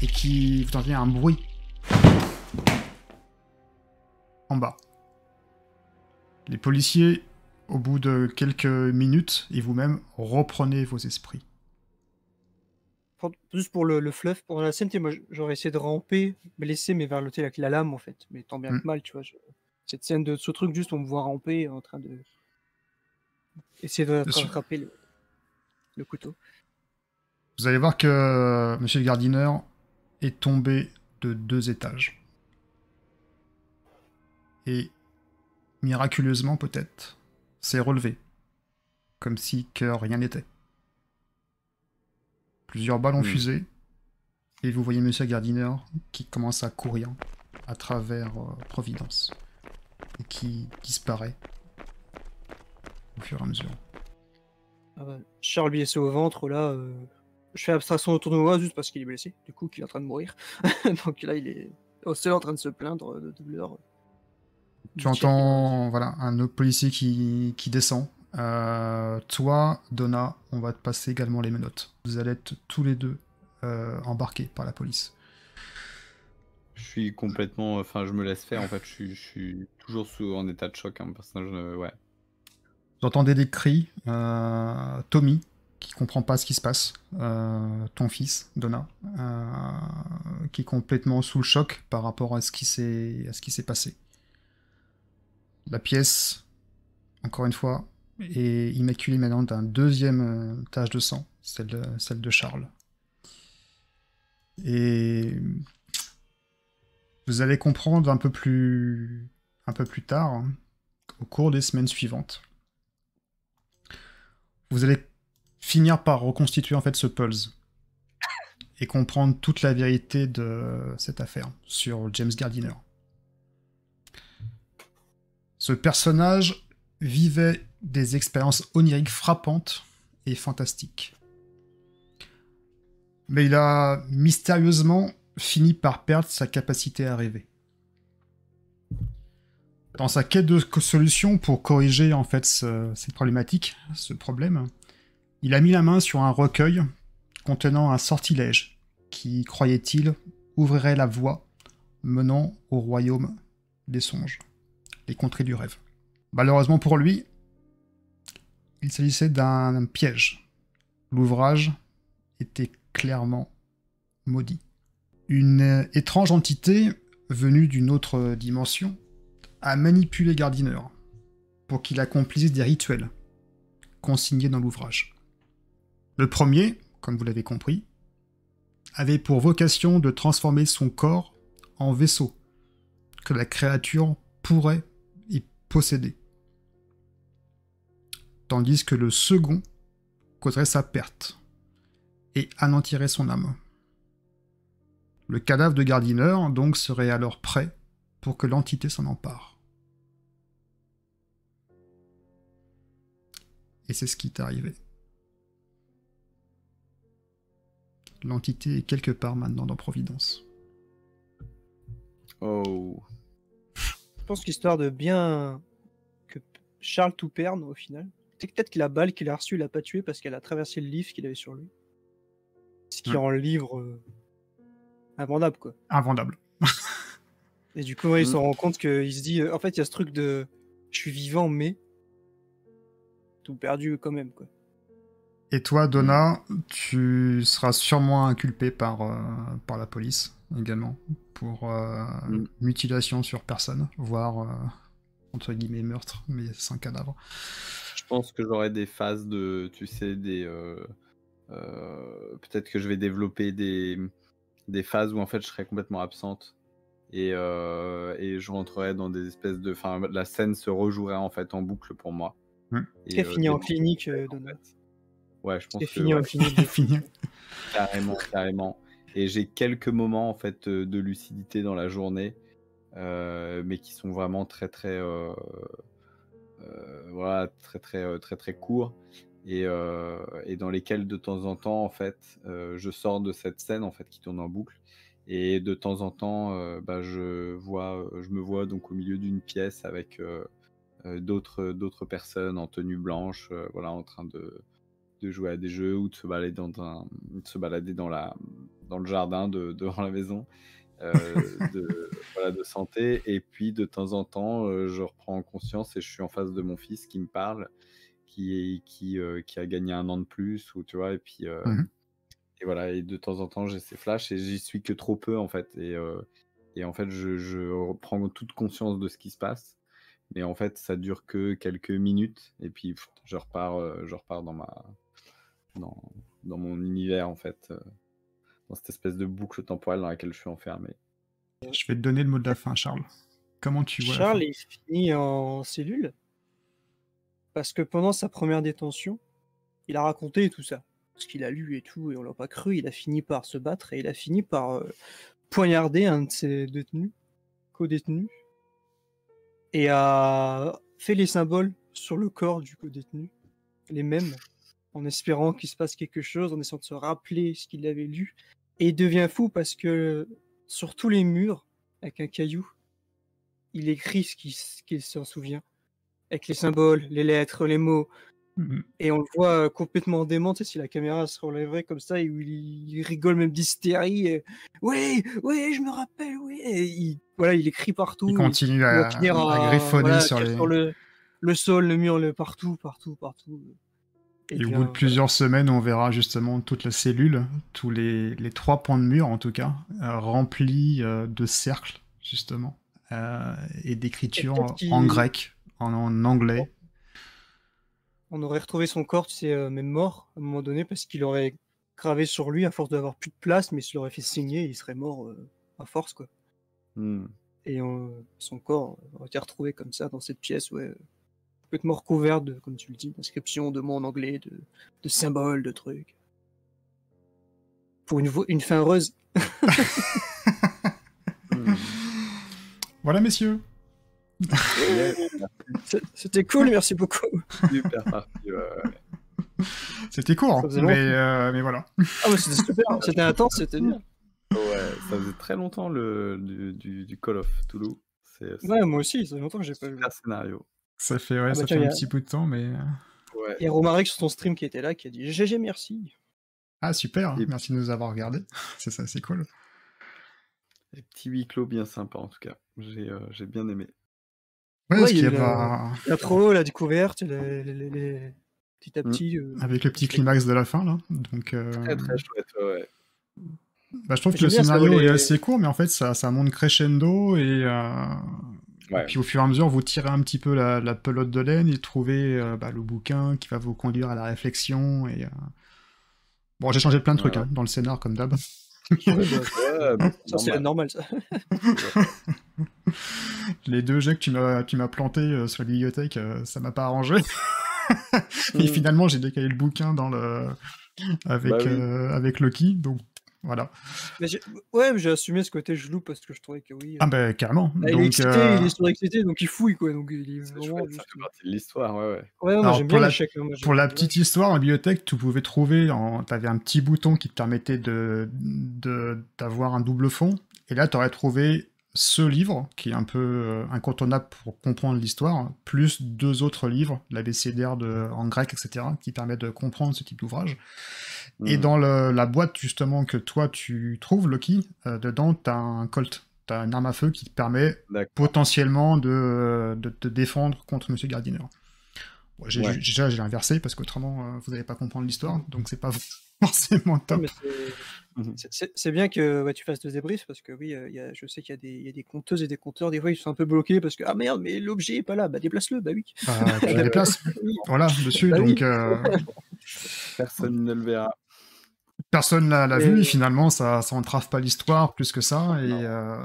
[SPEAKER 2] et qui vous entendez un bruit en bas. Les policiers, au bout de quelques minutes, et vous-même, reprenez vos esprits.
[SPEAKER 3] Pour- Juste pour le, le fluff, pendant la scène, moi j'aurais essayé de ramper, laisser, mais vers le thé avec la lame en fait. Mais tant bien
[SPEAKER 2] Mm.
[SPEAKER 3] que mal, tu vois. je- Cette scène de ce truc, juste on me voit ramper en train de. Essayer de rattraper le, le couteau.
[SPEAKER 2] Vous allez voir que Monsieur le Gardiner est tombé de deux étages. Et miraculeusement peut-être, s'est relevé. Comme si que rien n'était. Plusieurs balles ont
[SPEAKER 1] Hmm.
[SPEAKER 2] fusé. Et vous voyez Monsieur Gardiner qui commence à courir à travers euh, Providence. Et qui disparaît au fur et à mesure.
[SPEAKER 3] Ah bah, Charles lui est au ventre, là. euh, Je fais abstraction autour de moi juste parce qu'il est blessé, du coup, qu'il est en train de mourir. Donc là, il est au sol en train de se plaindre de douleur.
[SPEAKER 2] Tu entends voilà, un autre policier qui, qui descend. Euh, toi, Donna, on va te passer également les menottes. Vous allez être tous les deux euh, embarqués par la police.
[SPEAKER 1] Je suis complètement. Enfin, je me laisse faire, en fait. Je suis, je suis toujours sous, en état de choc. Hein, mon personnage, euh, ouais.
[SPEAKER 2] Vous entendez des cris. euh, Tommy, qui comprend pas ce qui se passe. euh, ton fils, Donna, euh, qui est complètement sous le choc par rapport à ce qui s'est à ce qui s'est passé. La pièce, encore une fois, est immaculée maintenant d'un deuxième euh, tache de sang, celle de, Charles. Et vous allez comprendre un peu plus, un peu plus tard, hein, au cours des semaines suivantes. Vous allez finir par reconstituer en fait ce pulse et comprendre toute la vérité de cette affaire sur James Gardiner. Ce personnage vivait des expériences oniriques frappantes et fantastiques. Mais il a mystérieusement fini par perdre sa capacité à rêver. Dans sa quête de solution pour corriger en fait cette problématique, ce problème, il a mis la main sur un recueil contenant un sortilège qui, croyait-il, ouvrirait la voie menant au royaume des songes, les contrées du rêve. Malheureusement pour lui, il s'agissait d'un piège. L'ouvrage était clairement maudit. Une étrange entité venue d'une autre dimension a manipulé Gardiner pour qu'il accomplisse des rituels consignés dans l'ouvrage. Le premier, comme vous l'avez compris, avait pour vocation de transformer son corps en vaisseau que la créature pourrait posséder. Tandis que le second causerait sa perte et anéantirait son âme. Le cadavre de Gardiner donc serait alors prêt pour que l'entité s'en empare. Et c'est ce qui est arrivé. L'entité est quelque part maintenant dans Providence.
[SPEAKER 1] Oh.
[SPEAKER 3] Je pense qu'histoire de bien que Charles tout perde au final. C'est peut-être que la balle qu'il a reçue, il l'a pas tué parce qu'elle a traversé le livre qu'il avait sur lui. Ce qui
[SPEAKER 2] Hmm.
[SPEAKER 3] rend le livre euh, invendable, quoi.
[SPEAKER 2] Invendable.
[SPEAKER 3] Et du coup, ouais, il
[SPEAKER 1] Hmm.
[SPEAKER 3] se rend compte qu'il se dit, euh, en fait, il y a ce truc de je suis vivant, mais tout perdu quand même, quoi.
[SPEAKER 2] Et toi, Donna, tu seras sûrement inculpé par, euh, par la police également pour euh,
[SPEAKER 1] Mm.
[SPEAKER 2] mutilation sur personne, voire euh, entre guillemets meurtre, mais sans cadavre.
[SPEAKER 1] Je pense que j'aurai des phases de, tu sais, des. euh, euh, Peut-être que je vais développer des, des phases où en fait je serai complètement absente et, euh, et je rentrerai dans des espèces de. Enfin, la scène se rejouerait en fait en boucle pour moi.
[SPEAKER 2] Mm.
[SPEAKER 1] Et, euh,
[SPEAKER 3] fini en clinique, euh,
[SPEAKER 1] en fait. Ouais, je pense que
[SPEAKER 3] fini en
[SPEAKER 1] ouais,
[SPEAKER 3] clinique.
[SPEAKER 2] Fini.
[SPEAKER 1] carrément, carrément. Et j'ai quelques moments en fait euh, de lucidité dans la journée, euh, mais qui sont vraiment très très euh, euh, voilà très très très très courts et, euh, et dans lesquels de temps en temps en fait euh, je sors de cette scène en fait qui tourne en boucle et de temps en temps euh, bah, je vois je me vois donc au milieu d'une pièce avec d'autres d'autres personnes en tenue blanche euh, voilà en train de de jouer à des jeux ou de se balader dans un de se balader dans la dans le jardin de, devant la maison euh, de, voilà, de santé. Et puis de temps en temps, euh, je reprends conscience et je suis en face de mon fils qui me parle, qui, est, qui, euh, qui a gagné un an de plus, ou tu vois, et puis.
[SPEAKER 2] Mhm.
[SPEAKER 1] Et voilà, et de temps en temps, j'ai ces flashs et j'y suis que trop peu en fait. Et, et en fait, je, je reprends toute conscience de ce qui se passe. Mais en fait, ça dure que quelques minutes et puis pff, je repars, je repars dans ma, dans, dans mon univers en fait, euh, dans cette espèce de boucle temporelle dans laquelle je suis enfermé.
[SPEAKER 2] Je vais te donner le mot de la fin, Charles. Comment tu vois
[SPEAKER 3] Charles est fini en cellule parce que pendant sa première détention, il a raconté tout ça, ce qu'il a lu et tout, et on l'a pas cru. Il a fini par se battre et il a fini par euh, poignarder un de ses détenus, co-détenus, et a fait les symboles sur le corps du co-détenu, les mêmes, en espérant qu'il se passe quelque chose, en essayant de se rappeler ce qu'il avait lu, et il devient fou parce que sur tous les murs, avec un caillou, il écrit ce qu'il qu'il s'en souvient, avec les symboles, les lettres, les mots,
[SPEAKER 2] Mhm.
[SPEAKER 3] et on le voit euh, complètement dément, tu sais, si la caméra se relèverait comme ça, et où il, il rigole même d'hystérie. Oui, oui, je me rappelle, oui. Et il, voilà, il écrit partout.
[SPEAKER 2] Il continue
[SPEAKER 3] il
[SPEAKER 2] à, à griffonner
[SPEAKER 3] voilà,
[SPEAKER 2] sur
[SPEAKER 3] le, le sol, le mur, le partout, partout, partout.
[SPEAKER 2] Et au bout de
[SPEAKER 3] euh,
[SPEAKER 2] plusieurs semaines, on verra justement toute la cellule, tous les, les trois points de mur en tout cas, euh, remplis euh, de cercles justement, euh, et d'écriture en grec, en, en anglais.
[SPEAKER 3] on aurait retrouvé son corps, tu sais, euh, même mort, à un moment donné, parce qu'il aurait gravé sur lui à force d'avoir plus de place, mais s'il l'aurait fait signer, il serait mort euh, à force, quoi.
[SPEAKER 1] Hmm.
[SPEAKER 3] Et son corps aurait été retrouvé comme ça dans cette pièce, ouais. Complètement recouvert de, comme tu le dis, d'inscriptions de mots en anglais, de, de symboles, de trucs. Pour une, fin heureuse.
[SPEAKER 1] Hmm.
[SPEAKER 2] Voilà, messieurs.
[SPEAKER 3] C'était cool, merci beaucoup.
[SPEAKER 1] super parti. ouais, ouais.
[SPEAKER 2] C'était court,
[SPEAKER 3] faisait
[SPEAKER 2] mais, euh, mais voilà.
[SPEAKER 3] Ah, mais c'était super, c'était intense, c'était bien.
[SPEAKER 1] Ouais, ça faisait très longtemps le, du, du, du Call of Toulouse.
[SPEAKER 3] Ouais, moi aussi, ça fait longtemps que j'ai pas vu.
[SPEAKER 1] super scénario.
[SPEAKER 2] Ça fait, ouais,
[SPEAKER 3] bah
[SPEAKER 2] ça
[SPEAKER 3] tiens,
[SPEAKER 2] fait un
[SPEAKER 3] a-
[SPEAKER 2] petit bout de temps, mais. euh,
[SPEAKER 1] Ouais.
[SPEAKER 3] A Romaric sur ton stream qui était là, qui a dit GG, merci.
[SPEAKER 2] Ah, super,
[SPEAKER 1] Et-
[SPEAKER 2] merci de nous avoir regardé. C'est ça, c'est cool.
[SPEAKER 1] Des petits huis clos bien sympas en tout cas. J'ai euh, j'ai bien aimé.
[SPEAKER 2] Ouais,
[SPEAKER 3] Ouais,
[SPEAKER 2] parce
[SPEAKER 3] il y a
[SPEAKER 2] y a
[SPEAKER 3] eu la- L'intro, la découverte, les, les- les- les- petit à
[SPEAKER 1] Mm.
[SPEAKER 3] petit. euh,
[SPEAKER 2] avec le petit climax de la fin, là. Donc, euh,
[SPEAKER 1] Très très chouette. Ouais,
[SPEAKER 2] bah, je trouve que le scénario
[SPEAKER 3] les-
[SPEAKER 2] est assez court, mais en fait, ça, ça monte crescendo et. euh,
[SPEAKER 1] Ouais.
[SPEAKER 2] Puis au fur et à mesure, vous tirez un petit peu la, la pelote de laine et trouvez euh, bah, le bouquin qui va vous conduire à la réflexion. Et, euh, Bon, j'ai changé plein de trucs
[SPEAKER 1] Ouais.
[SPEAKER 2] hein, dans le scénar, comme d'hab.
[SPEAKER 3] ouais, bah,
[SPEAKER 1] Ouais, bah,
[SPEAKER 3] ça, c'est
[SPEAKER 1] normal.
[SPEAKER 3] normal, ça.
[SPEAKER 2] Les deux jets que tu m'as tu m'as planté euh, sur la bibliothèque, euh, ça m'a pas arrangé. Et
[SPEAKER 1] Mm.
[SPEAKER 2] finalement, j'ai décalé le bouquin dans le avec
[SPEAKER 1] Bah oui.
[SPEAKER 2] euh, avec Loki, donc voilà.
[SPEAKER 3] Mais ouais, mais j'ai assumé ce côté gelou parce que je trouvais que oui.
[SPEAKER 2] Ah ben carrément.
[SPEAKER 3] bah, il est
[SPEAKER 2] donc,
[SPEAKER 3] excité,
[SPEAKER 2] euh,
[SPEAKER 3] il est surexcité, donc il fouille, quoi. Donc il est
[SPEAKER 1] C'est
[SPEAKER 3] vraiment juste-
[SPEAKER 1] de l'histoire. Ouais, ouais.
[SPEAKER 3] Ouais, moi
[SPEAKER 2] Alors,
[SPEAKER 3] j'aime
[SPEAKER 2] pour
[SPEAKER 3] bien
[SPEAKER 2] la-
[SPEAKER 3] l'échec. hein, moi,
[SPEAKER 2] Pour la petite histoire, en bibliothèque, tu pouvais trouver, en... tu avais un petit bouton qui te permettait de de- d'avoir un double fond, et là, tu aurais trouvé ce livre, qui est un peu euh, incontournable pour comprendre l'histoire, plus deux autres livres, l'abécédaire de... en grec, etc., qui permettent de comprendre ce type d'ouvrage. Et
[SPEAKER 1] Mm.
[SPEAKER 2] dans le- la boîte, justement, que toi, tu trouves, Loki, euh, dedans, tu as un Colt. Tu as une arme à feu qui te permet potentiellement de, de te défendre contre Monsieur Gardiner. Bon, j'ai-
[SPEAKER 1] Ouais.
[SPEAKER 2] Déjà, j'ai inversé parce qu'autrement, euh, vous n'allez pas comprendre l'histoire, donc c'est pas forcément top.
[SPEAKER 3] mais c'est- bien que ouais, tu fasses des débriefs parce que oui, euh, il y a, je sais qu'il y, a des- il y a des compteuses et des compteurs, des fois ils sont un peu bloqués parce que ah merde, mais l'objet est pas là, bah déplace-le, bah oui.
[SPEAKER 2] Euh, tu le déplaces, voilà, dessus,
[SPEAKER 3] Bah oui.
[SPEAKER 2] donc euh,
[SPEAKER 1] Personne ne le verra.
[SPEAKER 2] Personne l'a vu, et finalement, ça, ça entrave pas l'histoire plus que ça, et...
[SPEAKER 1] Non.
[SPEAKER 2] euh,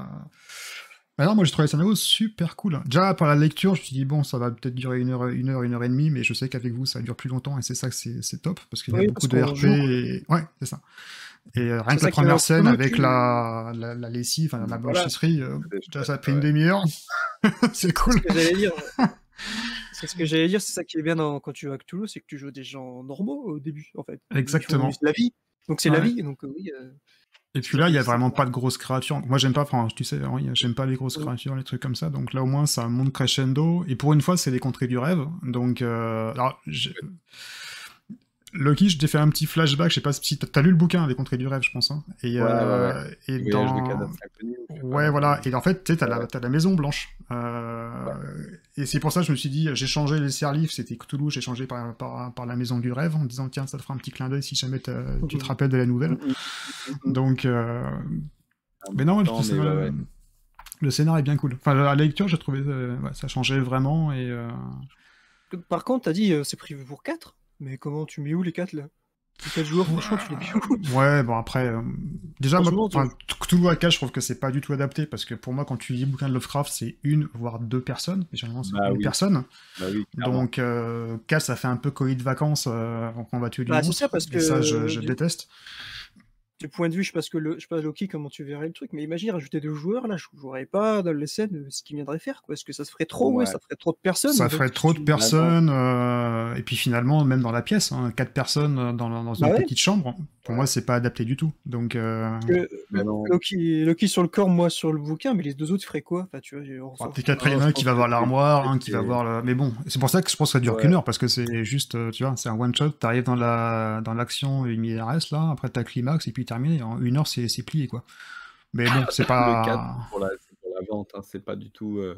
[SPEAKER 2] bah non, moi j'ai trouvé le scénario super cool. Déjà par la lecture, je me suis dit bon, ça va peut-être durer une heure, une heure, une heure et demie, mais je sais qu'avec vous ça dure plus longtemps et c'est ça que c'est c'est top parce qu'il y a
[SPEAKER 3] Oui,
[SPEAKER 2] beaucoup de RP. Et... Ouais, c'est ça. Et euh, rien que la première scène
[SPEAKER 3] cool,
[SPEAKER 2] avec la, la, la lessive, enfin, la
[SPEAKER 3] Voilà.
[SPEAKER 2] blanchisserie, euh,
[SPEAKER 1] C'est
[SPEAKER 2] déjà, ça a pris une demi-heure. c'est cool.
[SPEAKER 3] ce que j'allais dire. C'est ce que j'allais dire, c'est ça qui est bien dans- quand tu joues à Cthulhu, c'est que tu joues des gens normaux au début, en fait.
[SPEAKER 2] Exactement.
[SPEAKER 3] La vie. Donc c'est la vie. Donc euh, oui. euh,
[SPEAKER 2] Et puis là, il y a vraiment pas de grosses créatures. Moi, j'aime pas, enfin, tu sais, oui, j'aime pas les grosses créatures, les trucs comme ça. Donc là, au moins, ça monte crescendo. Et pour une fois, c'est les contrées du rêve. Donc, euh, alors, Loki, je t'ai fait un petit flashback. Je sais pas si t'as lu le bouquin, Les contrées du rêve, je pense. hein. Et,
[SPEAKER 1] Ouais,
[SPEAKER 2] et dans...
[SPEAKER 1] de
[SPEAKER 2] voilà. Et en fait, tu t'as la, Maison Blanche. Euh, Et c'est pour ça que je me suis dit, j'ai changé les serlifs, c'était Cthulhu, j'ai changé par, par, par la Maison du Rêve en me disant, tiens, ça te fera un petit clin d'œil si jamais tu te rappelles de la nouvelle. Donc, euh,
[SPEAKER 1] Un
[SPEAKER 2] mais non,
[SPEAKER 1] temps, mais ouais, ouais.
[SPEAKER 2] le scénar est bien cool. Enfin, la lecture, j'ai trouvé, euh, ouais, ça changeait vraiment et. euh,
[SPEAKER 3] Par contre, t'as dit euh, c'est prévu pour 4 Mais comment tu mets où les 4 là? Les 4 joueurs, franchement, tu les mets où?
[SPEAKER 2] Ouais, bon après, euh, déjà, moi, Cthulhu à 4, je trouve que c'est pas du tout adapté parce que pour moi, quand tu lis le bouquin de Lovecraft, c'est une voire deux personnes. Et généralement, c'est
[SPEAKER 1] Bah
[SPEAKER 2] une
[SPEAKER 1] oui.
[SPEAKER 2] personne.
[SPEAKER 1] Bah oui.
[SPEAKER 2] Donc, euh, 4, ça fait un peu colis de vacances euh, quand on va tuer du
[SPEAKER 3] Bah, c'est ça, parce
[SPEAKER 2] Et
[SPEAKER 3] que,
[SPEAKER 2] ça, je, déteste.
[SPEAKER 3] Du point de vue, je sais pas, ce que le, je sais pas Loki, comment tu verrais le truc, mais imagine rajouter deux joueurs là, je jouerais pas dans les scènes euh, ce qu'il viendrait faire, quoi. Est-ce que ça se ferait trop? Ouais,
[SPEAKER 1] Ouais.
[SPEAKER 3] ça ferait trop de personnes?
[SPEAKER 2] Ça ferait trop de personnes. euh, et puis finalement, même dans la pièce, hein, 4 personnes euh, dans, dans une
[SPEAKER 3] Bah ouais.
[SPEAKER 2] petite chambre, pour moi, c'est pas adapté du tout. Donc, euh,
[SPEAKER 3] que,
[SPEAKER 1] non.
[SPEAKER 3] Loki, Loki sur le corps, moi sur le bouquin, mais les deux autres feraient quoi? Enfin, tu vois,
[SPEAKER 2] Enfin,
[SPEAKER 3] s'en
[SPEAKER 2] Peut-être qu'après, il y en a un qui va voir l'armoire, un qui va voir le. Mais bon, c'est pour ça que je pense que ça dure
[SPEAKER 1] Ouais.
[SPEAKER 2] qu'une heure, parce que c'est juste, tu vois, c'est un one-shot, t'arrives dans la dans l'action IRS, là, après t'as climax, et puis terminé. En une heure, c'est plié, quoi. Mais bon, c'est
[SPEAKER 1] Le
[SPEAKER 2] pas.
[SPEAKER 1] 4 pour la, c'est pour la vente, hein, c'est pas du tout. euh,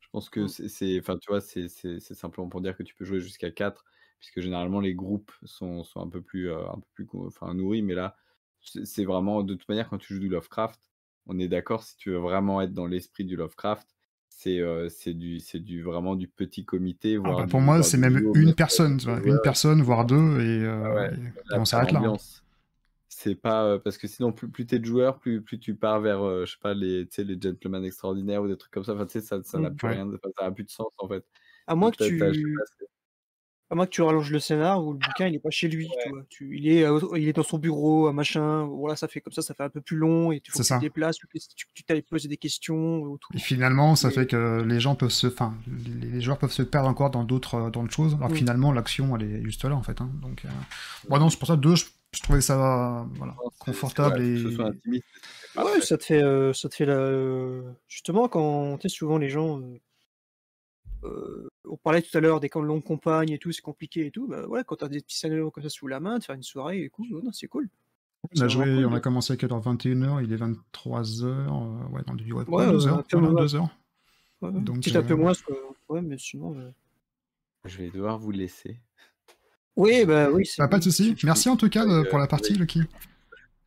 [SPEAKER 1] je pense que
[SPEAKER 3] Mm.
[SPEAKER 1] c'est-. Enfin, tu vois, c'est simplement pour dire que tu peux jouer jusqu'à 4, puisque généralement les groupes sont, sont un peu plus, euh, un peu plus enfin, nourris, mais là, c'est vraiment. De toute manière, quand tu joues du Lovecraft, on est d'accord, si tu veux vraiment être dans l'esprit du Lovecraft, c'est euh, du, du, vraiment du petit comité.
[SPEAKER 2] Ah,
[SPEAKER 1] voire
[SPEAKER 2] bah,
[SPEAKER 1] du-
[SPEAKER 2] pour moi, c'est même
[SPEAKER 1] duo,
[SPEAKER 2] une personne, tu vois,
[SPEAKER 1] Ouais,
[SPEAKER 2] une
[SPEAKER 1] ouais.
[SPEAKER 2] personne, voire deux, et, euh,
[SPEAKER 1] Ouais,
[SPEAKER 2] et
[SPEAKER 1] Là,
[SPEAKER 2] on s'arrête là. hein.
[SPEAKER 1] C'est pas euh, parce que sinon plus, plus t'es de joueur, plus, plus tu pars vers euh, je sais pas les, tu sais, les gentlemen extraordinaires ou des trucs comme ça. Enfin, tu sais, ça, ça n'a
[SPEAKER 3] Mm.
[SPEAKER 1] plus
[SPEAKER 2] Ouais.
[SPEAKER 1] rien, ça n'a plus de sens en fait.
[SPEAKER 3] À moins que tu,
[SPEAKER 1] pas,
[SPEAKER 3] à moins que tu rallonges le scénar où le bouquin il est pas chez lui, tu vois. Tu, il est, euh, il est dans son bureau, un machin. Voilà, ça fait comme ça, ça fait un peu plus long et tu faut que tu
[SPEAKER 2] ça.
[SPEAKER 3] te déplaces, tu, tu, tu t'ailles poser des questions autour.
[SPEAKER 2] Et finalement, ça fait que les gens peuvent se, enfin, les les joueurs peuvent se perdre encore dans d'autres, dans d'autres choses. Alors que
[SPEAKER 3] Mm.
[SPEAKER 2] finalement, l'action, elle est juste là, en fait. hein. Donc, euh... bon, non, c'est pour ça deux, je, je trouvais ça, voilà, confortable
[SPEAKER 1] ouais,
[SPEAKER 2] et
[SPEAKER 1] Que ce soit intimiste,
[SPEAKER 3] Ouais, ça te fait, euh, ça te fait la... justement quand tu sais souvent les gens, euh, euh, on parlait tout à l'heure des camps de longue compagne et tout, c'est compliqué et tout. Bah voilà, quand t'as des petits scénarios comme ça sous la main, de faire une soirée et tout, ouais, non, c'est cool.
[SPEAKER 2] On a joué,
[SPEAKER 3] cool.
[SPEAKER 2] on a commencé à 21h, il est 23h, euh, ouais, dans du, ouais,
[SPEAKER 3] Ouais,
[SPEAKER 2] 2
[SPEAKER 3] euh,
[SPEAKER 2] heures,
[SPEAKER 3] un peu
[SPEAKER 2] voilà,
[SPEAKER 3] moins.
[SPEAKER 2] 2 heures.
[SPEAKER 3] Ouais, ouais.
[SPEAKER 2] Donc,
[SPEAKER 3] Peut-être un peu
[SPEAKER 2] euh,
[SPEAKER 3] moins, ouais, mais sinon. euh,
[SPEAKER 1] Je vais devoir vous laisser.
[SPEAKER 3] Oui, bah oui. c'est
[SPEAKER 2] Bah, pas de souci. Merci en tout cas de-
[SPEAKER 1] Euh,
[SPEAKER 2] pour la partie,
[SPEAKER 1] oui.
[SPEAKER 2] Lucky.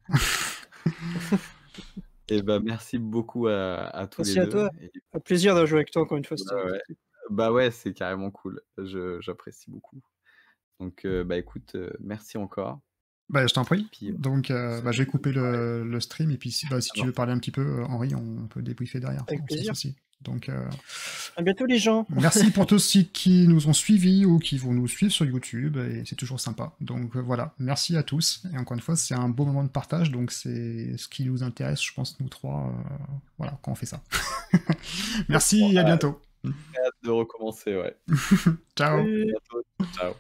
[SPEAKER 1] Et bah merci beaucoup à, à tous
[SPEAKER 3] Merci
[SPEAKER 1] les
[SPEAKER 3] à
[SPEAKER 1] deux.
[SPEAKER 3] toi.
[SPEAKER 1] Et-
[SPEAKER 3] Un plaisir d'avoir joué avec toi encore une fois.
[SPEAKER 1] Ouais. Bah ouais, c'est carrément cool. Je- J'apprécie beaucoup. Donc euh, bah écoute, euh, merci encore.
[SPEAKER 2] Bah, je t'en prie.
[SPEAKER 1] Puis, euh,
[SPEAKER 2] Donc, euh, bah, je vais couper le, le stream et puis si, bah, si tu veux parler un petit peu, euh, Henri, on peut débriefer derrière.
[SPEAKER 3] Avec plaisir.
[SPEAKER 2] Donc, euh,
[SPEAKER 3] À bientôt les gens.
[SPEAKER 2] merci pour tous ceux qui nous ont suivis ou qui vont nous suivre sur YouTube et c'est toujours sympa. Donc euh, voilà, merci à tous. Et encore une fois, c'est un beau moment de partage, donc c'est ce qui nous intéresse, je pense, nous trois, euh, voilà, quand on fait ça. merci et à bientôt.
[SPEAKER 1] hâte de recommencer, ouais.
[SPEAKER 2] Ciao.
[SPEAKER 3] Salut.
[SPEAKER 1] À bientôt. Ciao.